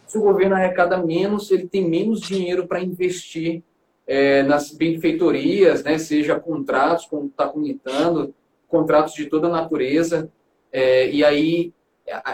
Se o governo arrecada menos, ele tem menos dinheiro para investir é, nas benfeitorias, né? seja contratos, como está comentando, contratos de toda natureza. É, e aí,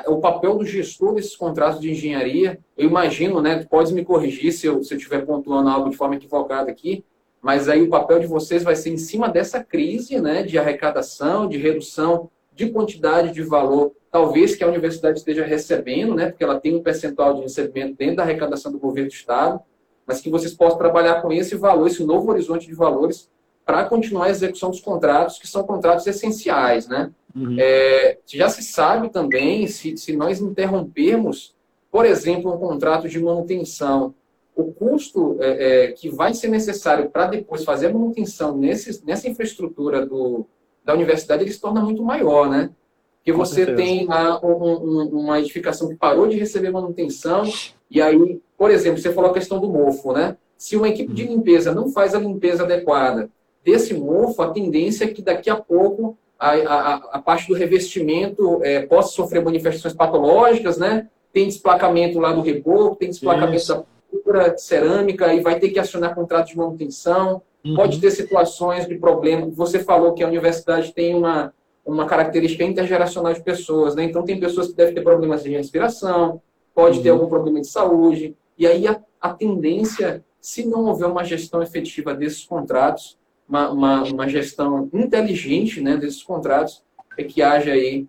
o papel do gestor desses contratos de engenharia, eu imagino, né? Pode me corrigir se eu, se estiver pontuando algo de forma equivocada aqui, mas aí o papel de vocês vai ser em cima dessa crise né, de arrecadação, de redução de quantidade de valor, talvez que a universidade esteja recebendo, né, porque ela tem um percentual de recebimento dentro da arrecadação do governo do Estado, mas que vocês possam trabalhar com esse valor, esse novo horizonte de valores, para continuar a execução dos contratos, que são contratos essenciais. Né? Uhum. É, já se sabe também, se, se nós interrompermos, por exemplo, um contrato de manutenção o custo é, é, que vai ser necessário para depois fazer a manutenção nesse, nessa infraestrutura do, da universidade, ele se torna muito maior, né? Porque você tem um, um, uma edificação que parou de receber manutenção, e aí, por exemplo, você falou a questão do mofo, né? Se uma equipe de limpeza não faz a limpeza adequada desse mofo, a tendência é que daqui a pouco a, a, a parte do revestimento é, possa sofrer manifestações patológicas, né? Tem desplacamento lá do reboco, tem desplacamento Isso. da de cerâmica e vai ter que acionar contrato de manutenção. Uhum. Pode ter situações de problema. Você falou que a universidade tem uma, uma característica intergeracional de pessoas, né? Então, tem pessoas que devem ter problemas de respiração, pode uhum. ter algum problema de saúde. E aí, a, a tendência, se não houver uma gestão efetiva desses contratos, uma, uma, uma gestão inteligente né, desses contratos, é que haja aí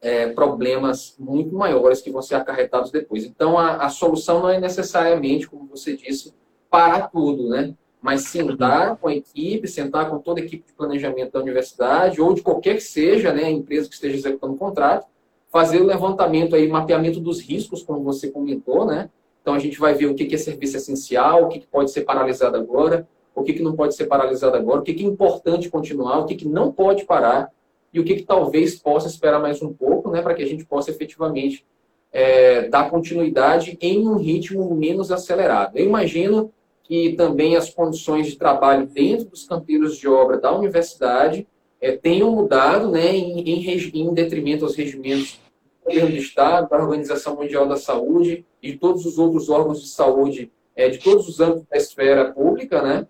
é, problemas muito maiores que vão ser acarretados depois. Então, a, a, solução não é necessariamente, como você disse, parar tudo, né? Mas sentar com a equipe, sentar com toda a equipe de planejamento da universidade ou de qualquer que seja, né, a empresa que esteja executando o contrato, fazer o levantamento aí, mapeamento dos riscos, como você comentou, né? Então, a gente vai ver o que é serviço essencial, o que pode ser paralisado agora, o que não pode ser paralisado agora, o que é importante continuar, o que não pode parar, e o que, que talvez possa esperar mais um pouco, né, para que a gente possa efetivamente é, dar continuidade em um ritmo menos acelerado. Eu imagino que também as condições de trabalho dentro dos canteiros de obra da universidade é, tenham mudado né, em, em, em detrimento aos regimentos do governo do Estado, da Organização Mundial da Saúde e de todos os outros órgãos de saúde é, de todos os âmbitos da esfera pública, né?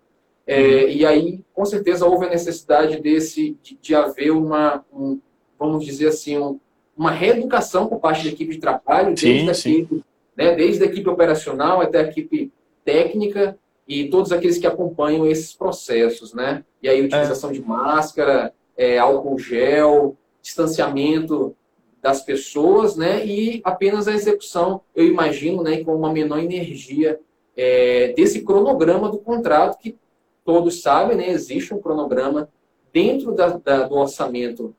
É, e aí, com certeza, houve a necessidade desse, de, de haver uma, um, vamos dizer assim, um, uma reeducação por parte da equipe de trabalho, sim, desde, sim. A equipe, né, desde a equipe operacional até a equipe técnica e todos aqueles que acompanham esses processos, né? E aí, utilização é. de máscara, é, álcool gel, distanciamento das pessoas, né? E apenas a execução, eu imagino, né, com uma menor energia é, desse cronograma do contrato que todos sabem, né, existe um cronograma dentro da, da, do orçamento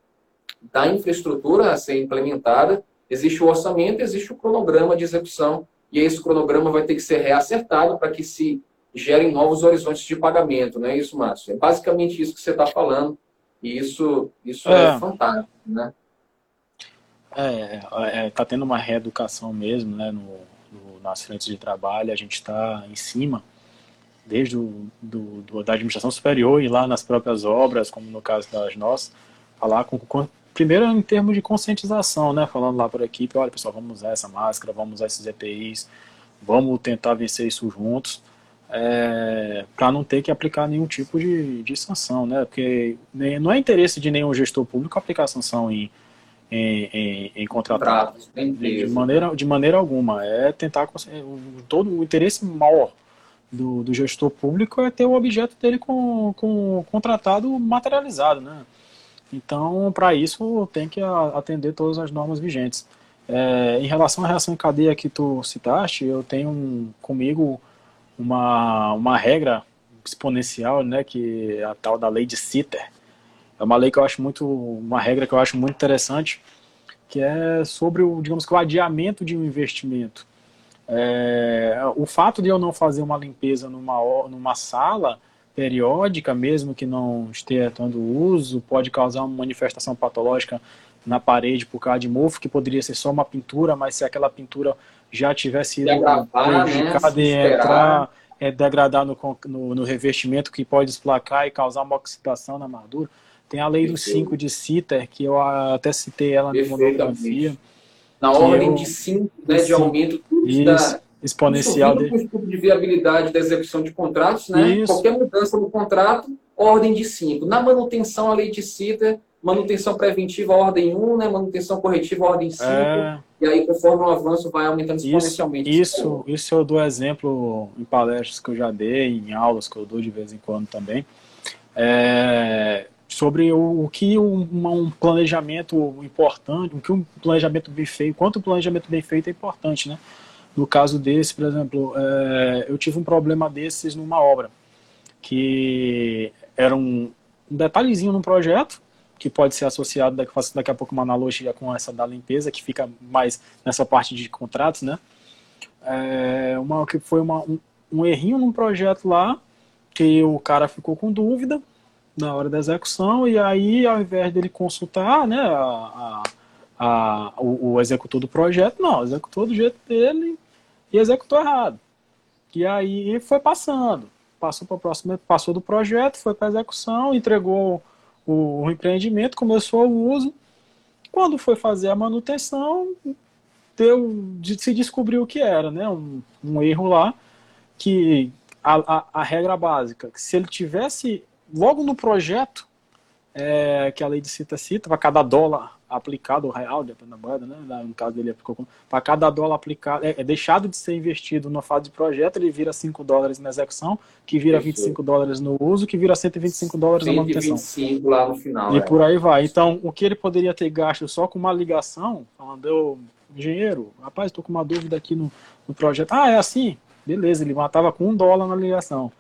da infraestrutura a ser implementada, existe o orçamento, existe o cronograma de execução, e esse cronograma vai ter que ser reacertado para que se gerem novos horizontes de pagamento, não é isso, Márcio? É basicamente isso que você está falando, e isso, isso é. é fantástico, né? É, é, tá tendo uma reeducação mesmo, né, no, no, nas frentes de trabalho, a gente está em cima desde o, do, do, da administração superior e lá nas próprias obras, como no caso das nossas, falar com, com primeiro em termos de conscientização, né, falando lá para a equipe, olha pessoal, vamos usar essa máscara, vamos usar esses EPIs, vamos tentar vencer isso juntos, é, para não ter que aplicar nenhum tipo de, de sanção, né, porque não é interesse de nenhum gestor público aplicar sanção em, em, em, em contratar, de, de, maneira, de maneira alguma, é tentar, todo o interesse maior do, do gestor público é ter o objeto dele com, com contratado materializado, né? Então, para isso, tem que atender todas as normas vigentes. É, em relação à reação em cadeia que tu citaste, eu tenho um, comigo uma, uma regra exponencial, né, que é a tal da lei de Sitter. É uma lei que eu acho muito, uma regra que eu acho muito interessante, que é sobre o, digamos que o adiamento de um investimento. É, o fato de eu não fazer uma limpeza numa, numa sala periódica, mesmo que não esteja tendo uso, pode causar uma manifestação patológica na parede por causa de mofo, que poderia ser só uma pintura, mas se aquela pintura já tivesse né? prejudicada Se e entrar, é, degradar no, no, no revestimento, que pode esplacar e causar uma oxidação na armadura. Tem a lei do Perfeito. 5 de Sitter, que eu até citei ela na monografia, Na ordem eu- de 5 né, de aumento isso, da, exponencial Isso de, com o estudo de viabilidade da execução de contratos, né? Isso. Qualquer mudança no contrato, ordem de 5. Na manutenção, a lei de cita, manutenção preventiva, ordem 1, né? manutenção corretiva, ordem 5. é, E aí, conforme o avanço, vai aumentando Isso, exponencialmente. isso, isso eu dou exemplo em palestras que eu já dei, em aulas que eu dou de vez em quando também, é, sobre o, o que um, um planejamento importante, o que um planejamento bem feito, quanto um planejamento bem feito é importante, né? No caso desse, por exemplo, é, eu tive um problema desses numa obra, que era um, um detalhezinho num projeto, que pode ser associado, daqui, faço daqui a pouco uma analogia com essa da limpeza, que fica mais nessa parte de contratos, né? É, uma, que foi uma, um, um errinho num projeto lá, que o cara ficou com dúvida na hora da execução, e aí, ao invés dele consultar né, a, a, a- o, o executor do projeto, não, executou do jeito dele e executou errado. E aí foi passando, passou para próxima, passou do projeto, foi para execução, entregou o, o empreendimento, começou o uso. Quando foi fazer a manutenção, deu, de- se descobriu o que era, né? Um, um erro lá, que a, a, a regra básica, que se ele tivesse logo no projeto, é, que a lei de cita cita, para cada dólar aplicado, o real, dependendo da moeda, né? No caso dele aplicou para cada dólar aplicado, é, é deixado de ser investido na fase de projeto, ele vira 5 dólares na execução, que vira Perfeito. 25 dólares no uso, que vira 125 dólares na manutenção. 125 lá no final. E é. por aí vai. Então, o que ele poderia ter gasto só com uma ligação, falando, eu, engenheiro, rapaz, estou com uma dúvida aqui no, no projeto. Ah, é assim? Beleza, ele matava com um dólar na ligação.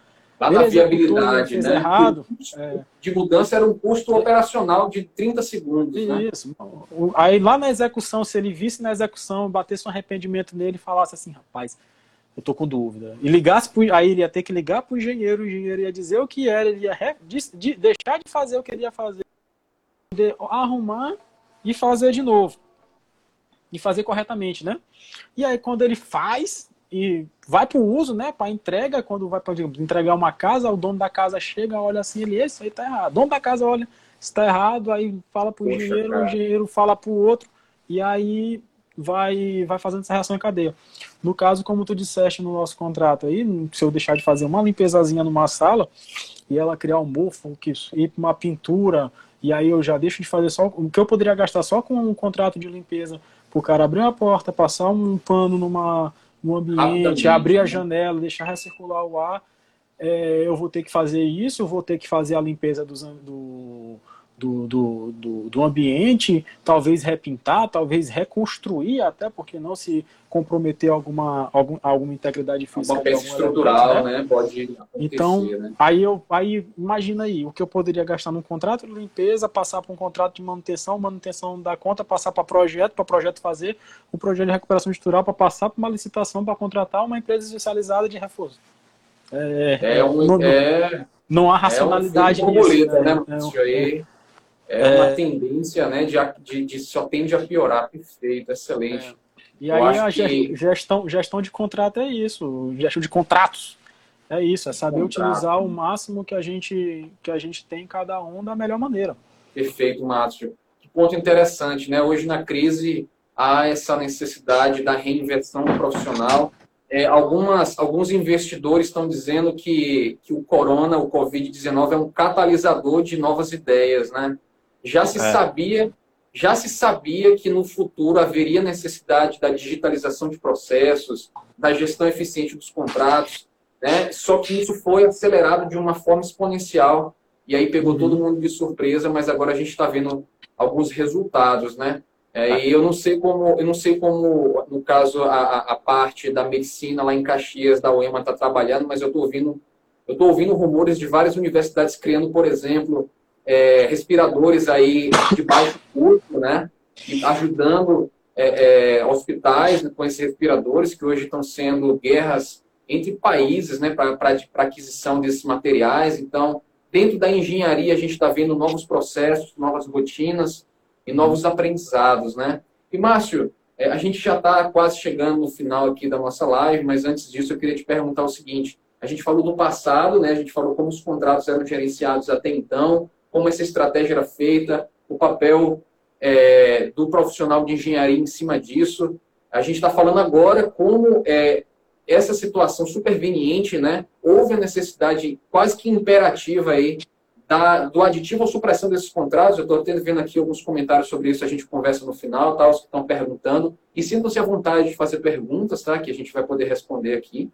Lá executou, viabilidade, né? errado. O custo De mudança era um custo operacional de 30 segundos, né? Isso. O- Aí lá na execução, se ele visse na execução, batesse um arrependimento nele e falasse assim, rapaz, eu tô com dúvida. E ligasse pro, aí ele ia ter que ligar pro engenheiro, o engenheiro ia dizer o que era, ele ia re- de- deixar de fazer o que ele ia fazer, de- arrumar e fazer de novo. E fazer corretamente, né? E aí quando ele faz e vai para o uso, né, para entrega, quando vai para entregar uma casa, o dono da casa chega, olha assim, ele, isso aí tá errado. O dono da casa olha, está errado, aí fala pro Poxa, engenheiro, o engenheiro fala pro outro, e aí vai vai fazendo essa reação em cadeia. No caso, como tu disseste no nosso contrato aí, se eu deixar de fazer uma limpezazinha numa sala e ela criar um mofo, que ir para uma pintura, e aí eu já deixo de fazer só o que eu poderia gastar só com um contrato de limpeza, pro cara abrir uma porta, passar um pano numa no ambiente, abrir a janela, deixar recircular o ar, é, eu vou ter que fazer isso, eu vou ter que fazer a limpeza dos, do, do, do, do, do ambiente, talvez repintar, talvez reconstruir, até porque não se comprometer alguma, algum, alguma integridade física. Uma peça elemento, estrutural, né? né? Pode acontecer, Então, né? Aí eu aí imagina aí, o que eu poderia gastar num contrato de limpeza, passar para um contrato de manutenção, manutenção da conta, passar para projeto, para projeto fazer, o projeto de recuperação estrutural para passar para uma licitação para contratar uma empresa especializada de reforço. É, É, um, não, é, não há é um racionalidade nisso. né, né? É, Márcio? É, uma tendência, né, de, de, de só tende a piorar. Perfeito, excelente. E Eu aí a que- gestão, gestão de contrato é isso, gestão de contratos. É isso, é saber Contrato. utilizar o máximo que a gente que a gente tem cada um da melhor maneira. Perfeito, Márcio. Que ponto interessante, né? Hoje na crise há essa necessidade da reinversão profissional. É, algumas, alguns investidores estão dizendo que, que o corona, o Covid-19, é um catalisador de novas ideias, né? Já se É. sabia, já se sabia que no futuro haveria necessidade da digitalização de processos, da gestão eficiente dos contratos, né? Só que isso foi acelerado de uma forma exponencial e aí pegou Uhum. todo mundo de surpresa, mas agora a gente está vendo alguns resultados, né? É, e eu não sei como, eu não sei como, no caso, a, a- a parte da medicina lá em Caxias, da UEMA, está trabalhando, mas eu estou ouvindo, eu tô ouvindo rumores de várias universidades criando, por exemplo, é, respiradores aí de baixo custo, né? E ajudando é, é, hospitais né, com esses respiradores que hoje estão sendo guerras entre países né, para aquisição desses materiais. Então, dentro da engenharia, a gente está vendo novos processos, novas rotinas e novos aprendizados. Né? E, Márcio, é, a gente já está quase chegando no final aqui da nossa live, mas antes disso eu queria te perguntar o seguinte. A gente falou do passado, né? a gente falou como os contratos eram gerenciados até então, como essa estratégia era feita, o papel é, do profissional de engenharia em cima disso. A gente está falando agora como é, essa situação superveniente, né, houve a necessidade quase que imperativa aí da, do aditivo ou supressão desses contratos. Eu estou vendo aqui alguns comentários sobre isso, a gente conversa no final, tá, os que estão perguntando. E sintam-se à vontade de fazer perguntas, tá, que a gente vai poder responder aqui.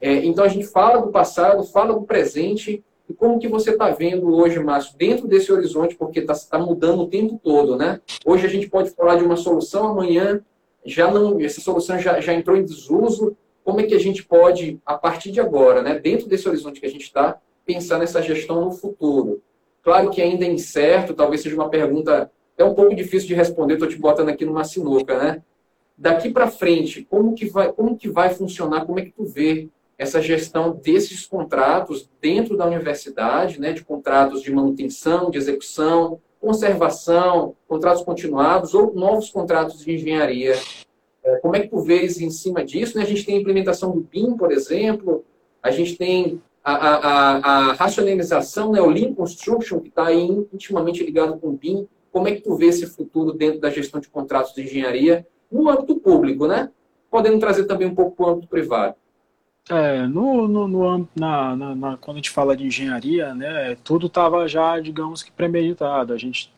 É, então, a gente fala do passado, fala do presente, e como que você está vendo hoje, Márcio, dentro desse horizonte, porque está tá mudando o tempo todo, né? Hoje a gente pode falar de uma solução, amanhã já não, essa solução já, já entrou em desuso. Como é que a gente pode, a partir de agora, né, dentro desse horizonte que a gente está, pensar nessa gestão no futuro? Claro que ainda é incerto, talvez seja uma pergunta é um pouco difícil de responder, estou te botando aqui numa sinuca, né? Daqui para frente, como que vai, como que vai funcionar? Como é que tu vê essa gestão desses contratos dentro da universidade, né, de contratos de manutenção, de execução, conservação, contratos continuados ou novos contratos de engenharia. É, como é que tu vês em cima disso? Né? A gente tem a implementação do BIM, por exemplo, a gente tem a, a, a racionalização, né, o Lean Construction, que está intimamente ligado com o BIM. Como é que tu vê esse futuro dentro da gestão de contratos de engenharia no âmbito público, né? Podendo trazer também um pouco para o âmbito privado. É, no, no, no na, na, na, quando a gente fala de engenharia, né, tudo estava já, digamos que premeditado. A gente,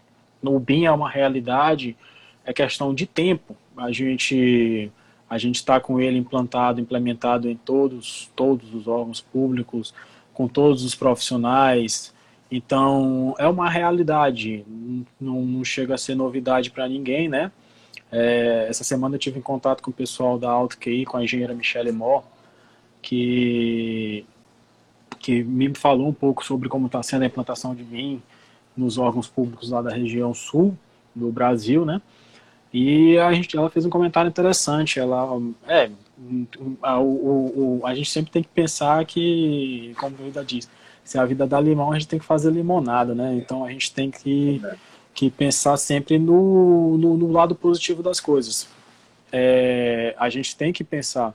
no BIM é uma realidade, é questão de tempo. A gente a gente está com ele implantado, implementado em todos, todos os órgãos públicos, com todos os profissionais. Então, é uma realidade, não, não chega a ser novidade para ninguém, né? É, essa semana eu tive em contato com o pessoal da AutoQI, com a engenheira Michelle Moore, que, que me falou um pouco sobre como está sendo a implantação de BIM nos órgãos públicos lá da região sul do Brasil, né? E a gente, ela fez um comentário interessante. Ela, é, a, o, o, a gente sempre tem que pensar que, como a vida diz, se a vida dá limão, a gente tem que fazer limonada, né? Então a gente tem que, que pensar sempre no, no, no lado positivo das coisas. É, a gente tem que pensar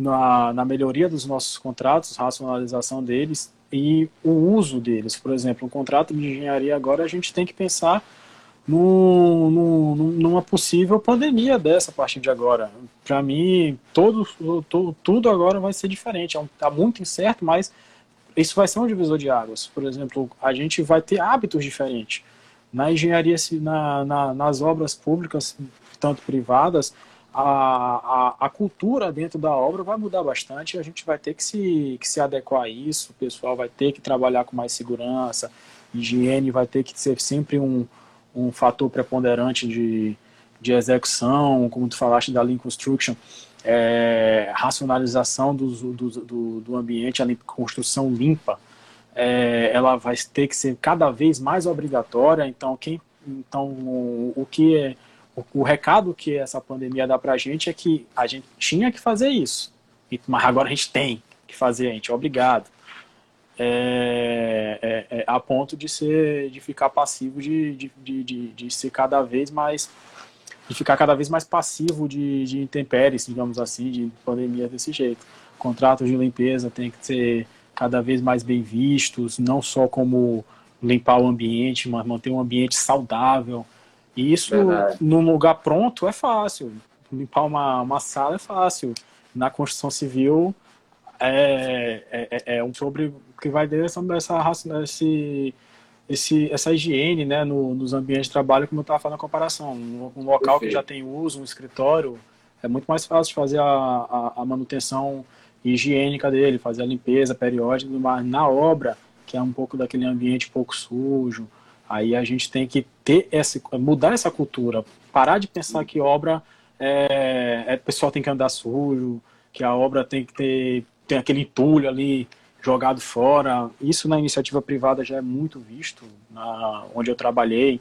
na, na melhoria dos nossos contratos, racionalização deles e o uso deles. Por exemplo, um contrato de engenharia agora a gente tem que pensar numa possível pandemia dessa a partir de agora. Para mim, todo, todo, tudo agora vai ser diferente. Está é um, tá muito incerto, mas isso vai ser um divisor de águas. Por exemplo, a gente vai ter hábitos diferentes. Na engenharia, na, na, nas obras públicas, tanto privadas, a, a, a, cultura dentro da obra vai mudar bastante a gente vai ter que se, que se adequar a isso, o pessoal vai ter que trabalhar com mais segurança, higiene vai ter que ser sempre um, um fator preponderante de, de execução, como tu falaste da Lean Construction, é, racionalização do, do, do, do ambiente, a construção limpa, é, ela vai ter que ser cada vez mais obrigatória, então, quem, então o, o que é o, o recado que essa pandemia dá para a gente é que a gente tinha que fazer isso, mas agora a gente tem que fazer, a gente é obrigado. É, é, é, a ponto de ser de ficar passivo de, de, de, de, de ser cada vez mais de ficar cada vez mais passivo de, de intempéries, digamos assim, de pandemia desse jeito. Contratos de limpeza têm que ser cada vez mais bem vistos, não só como limpar o ambiente, mas manter um ambiente saudável, e isso, Verdade. num lugar pronto, é fácil. Limpar uma, uma sala é fácil. Na construção civil, é, é, é, é um sobre que vai ter essa, essa, esse, esse, essa higiene né, no, nos ambientes de trabalho, como eu estava falando a comparação. Um, um local Perfeito. que já tem uso, um escritório, é muito mais fácil de fazer a, a, a, manutenção higiênica dele, fazer a limpeza periódica, mas na obra, que é um pouco daquele ambiente pouco sujo, Aí a gente tem que ter essa, mudar essa cultura, parar de pensar que obra é, é pessoal tem que andar sujo, que a obra tem que ter tem aquele entulho ali jogado fora. Isso na iniciativa privada já é muito visto, na, onde eu trabalhei,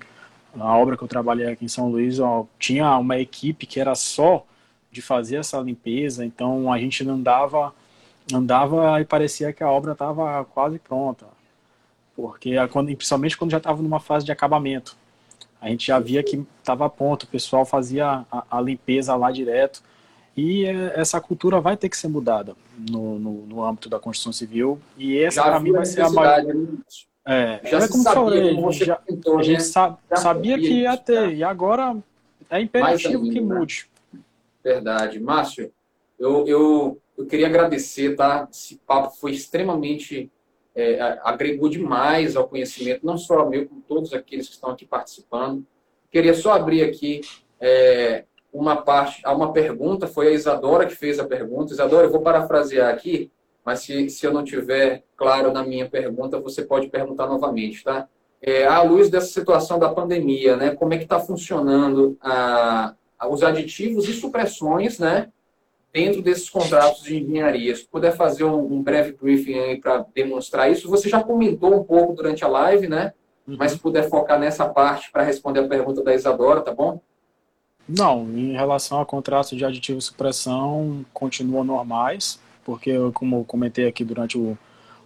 na obra que eu trabalhei aqui em São Luís, ó, tinha uma equipe que era só de fazer essa limpeza, então a gente não dava andava e parecia que a obra estava quase pronta, porque quando, principalmente quando já estava numa fase de acabamento, a gente já via que estava a ponto, o pessoal fazia a, a, limpeza lá direto, e é, essa cultura vai ter que ser mudada no, no, no âmbito da construção civil, e essa para mim vai ser a maior... Né? É, já é como sabia, falei, como já, pintou, a gente né? sa sabia que ia ter, e agora é imperativo que né? mude. Verdade. Márcio, eu, eu, eu queria agradecer, tá? Esse papo foi extremamente. É, agregou demais ao conhecimento, não só meu, como todos aqueles que estão aqui participando. Queria só abrir aqui é, uma parte, uma pergunta, foi a Isadora que fez a pergunta. Isadora, eu vou parafrasear aqui, mas se, se eu não tiver claro na minha pergunta, você pode perguntar novamente, tá? É, à luz dessa situação da pandemia, né, como é que está funcionando a, a, os aditivos e supressões, né, dentro desses contratos de engenharia. Se puder fazer um, breve briefing aí para demonstrar isso, você já comentou um pouco durante a live, né, uhum. mas se puder focar nessa parte para responder a pergunta da Isadora, tá bom? Não, em relação a contratos de aditivo e supressão, continuam normais, porque, como comentei aqui durante o,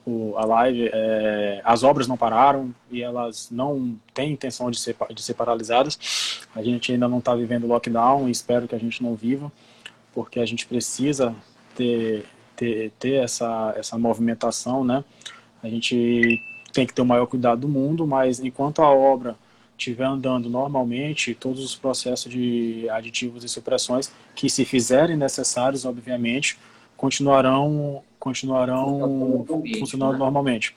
o, a live, é, as obras não pararam e elas não têm intenção de ser, de ser paralisadas. A gente ainda não está vivendo lockdown e espero que a gente não viva, porque a gente precisa ter, ter, ter essa, essa movimentação, né? A gente tem que ter o maior cuidado do mundo, mas enquanto a obra estiver andando normalmente, todos os processos de aditivos e supressões que se fizerem necessários, obviamente, continuarão continuarão funcionando né? normalmente.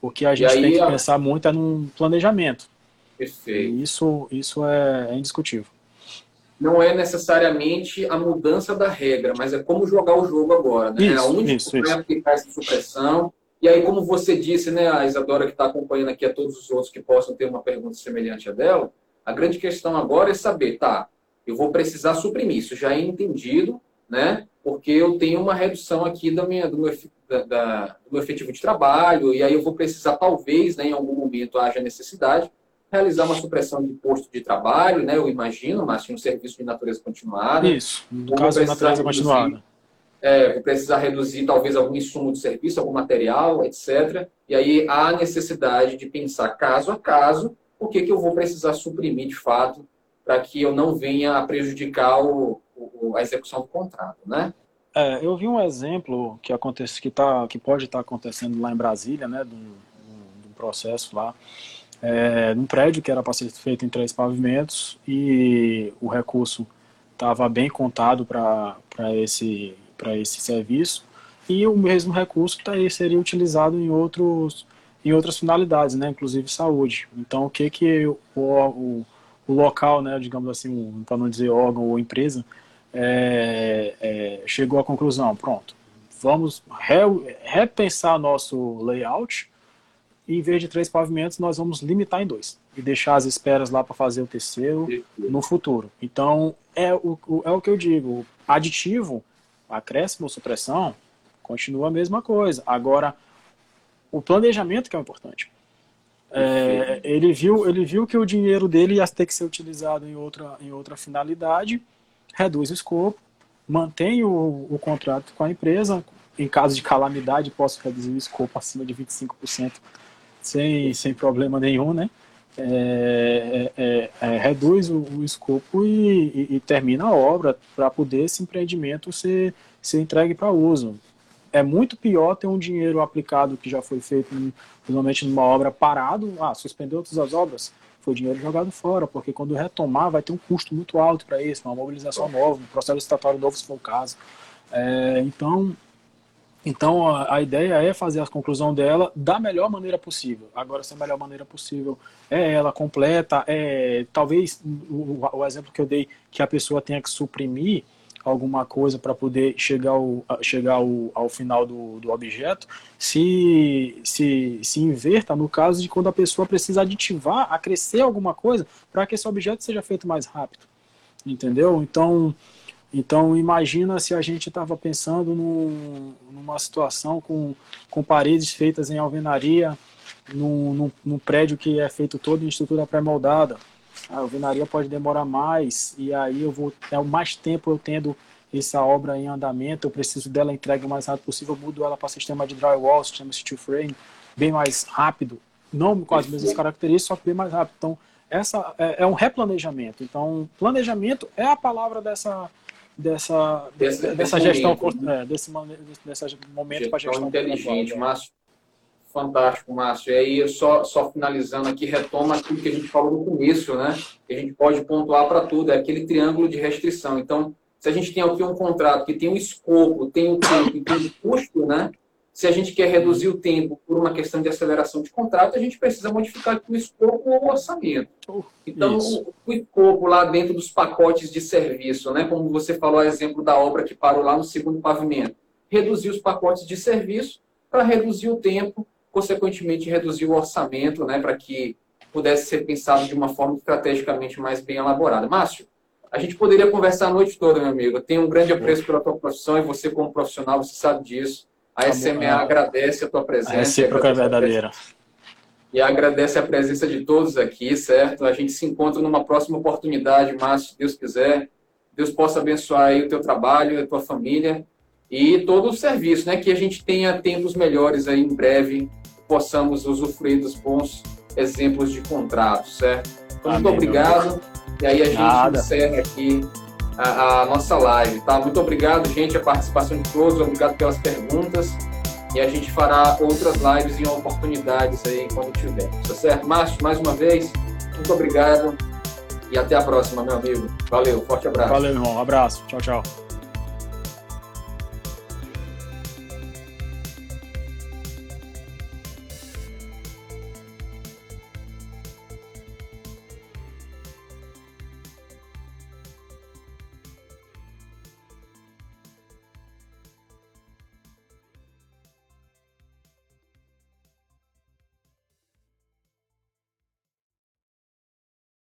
O que a gente aí, tem que a... pensar muito é num planejamento. Perfeito. E isso, isso é, é indiscutível. Não é necessariamente a mudança da regra, mas é como jogar o jogo agora. Né? Isso, Onde isso, vai aplicar essa supressão. E aí, como você disse, né, a Isadora que está acompanhando aqui, a todos os outros que possam ter uma pergunta semelhante a dela, a grande questão agora é saber, tá, eu vou precisar suprimir, isso já é entendido, né? Porque eu tenho uma redução aqui da minha, do, meu, da, da, do meu efetivo de trabalho, e aí eu vou precisar, talvez, né, em algum momento haja necessidade, realizar uma supressão de posto de trabalho, né? Eu imagino, mas um serviço de natureza continuada. Isso, no caso de natureza continuada. É, vou precisar reduzir talvez algum insumo de serviço, algum material, etc. E aí há necessidade de pensar caso a caso o que, que eu vou precisar suprimir de fato para que eu não venha a prejudicar o, o, a execução do contrato, né? É, eu vi um exemplo que acontece, que, tá, que pode estar tá acontecendo lá em Brasília, né, de um, processo lá, é, num prédio que era para ser feito em três pavimentos e o recurso estava bem contado para esse, esse serviço. E o mesmo recurso tá aí, seria utilizado em outros em outras finalidades, né, inclusive saúde. Então, o que que o, o, o local, né, digamos assim, para não dizer órgão ou empresa, é, é, chegou à conclusão, pronto, vamos re, repensar nosso layout e em vez de três pavimentos, nós vamos limitar em dois e deixar as esperas lá para fazer o terceiro no futuro. Então, é o, é o que eu digo, aditivo, acréscimo ou supressão, continua a mesma coisa. Agora, o planejamento que é o importante. É, ele, viu, ele viu que o dinheiro dele ia ter que ser utilizado em outra, em outra finalidade reduz o escopo, mantém o, o contrato com a empresa, em caso de calamidade posso reduzir o escopo acima de 25% sem, sem problema nenhum, né? É, é, é, é, reduz o, o escopo e, e, e, termina a obra para poder esse empreendimento ser, ser entregue para uso. É muito pior ter um dinheiro aplicado que já foi feito normalmente numa obra parado, ah, suspendeu todas as obras, foi dinheiro jogado fora, porque quando retomar vai ter um custo muito alto para isso, uma mobilização nova, um processo estatal novo, se for o caso. É, então, então a, a, ideia é fazer a conclusão dela da melhor maneira possível. Agora, se a melhor maneira possível é ela completa, é talvez o, o exemplo que eu dei que a pessoa tenha que suprimir alguma coisa para poder chegar, ao, chegar ao, ao final do, do objeto, se, se, se inverta no caso de quando a pessoa precisa aditivar, acrescer alguma coisa para que esse objeto seja feito mais rápido. Entendeu? Então, então imagina se a gente estava pensando num, numa situação com, com paredes feitas em alvenaria, num, num, num prédio que é feito todo em estrutura pré-moldada a alvenaria pode demorar mais, e aí eu vou ter mais tempo eu tendo essa obra em andamento, eu preciso dela entregue o mais rápido possível, eu mudo ela para sistema de drywall, sistema steel frame, bem mais rápido, não com as mesmas características, só que bem mais rápido. Então, essa é, é um replanejamento. Então, planejamento é a palavra dessa dessa dessa, dessa gestão momento, né? é, desse, desse momento para gestão inteligente, Márcio. Fantástico, Márcio. E aí, só, só finalizando aqui, retoma aquilo que a gente falou no começo, né? Que a gente pode pontuar para tudo, é aquele triângulo de restrição. Então, se a gente tem aqui um contrato que tem um escopo, tem um tempo tem um custo, né? Se a gente quer reduzir o tempo por uma questão de aceleração de contrato, a gente precisa modificar o escopo ou o orçamento. Então, o, o, escopo lá dentro dos pacotes de serviço, né? Como você falou, o exemplo da obra que parou lá no segundo pavimento. Reduzir os pacotes de serviço para reduzir o tempo, consequentemente reduzir o orçamento, né? Para que pudesse ser pensado de uma forma estrategicamente mais bem elaborada. Márcio, a gente poderia conversar a noite toda, meu amigo. Eu tenho um grande apreço pela tua profissão e você, como profissional, você sabe disso. A SMA agradece a tua presença. A recíproca é verdadeira. E agradece a presença de todos aqui, certo? A gente se encontra numa próxima oportunidade, Márcio, se Deus quiser. Deus possa abençoar o teu trabalho, a tua família e todo o serviço, né? Que a gente tenha tempos melhores aí em breve, possamos usufruir dos bons exemplos de contratos, certo? Então, muito obrigado. E aí a gente Nada. encerra aqui a, a, nossa live, tá? Muito obrigado, gente, a participação de todos, obrigado pelas perguntas. E a gente fará outras lives em oportunidades aí quando tiver. Tá certo? Márcio, mais uma vez, muito obrigado. E até a próxima, meu amigo. Valeu, forte abraço. Valeu, irmão. Abraço. Tchau, tchau.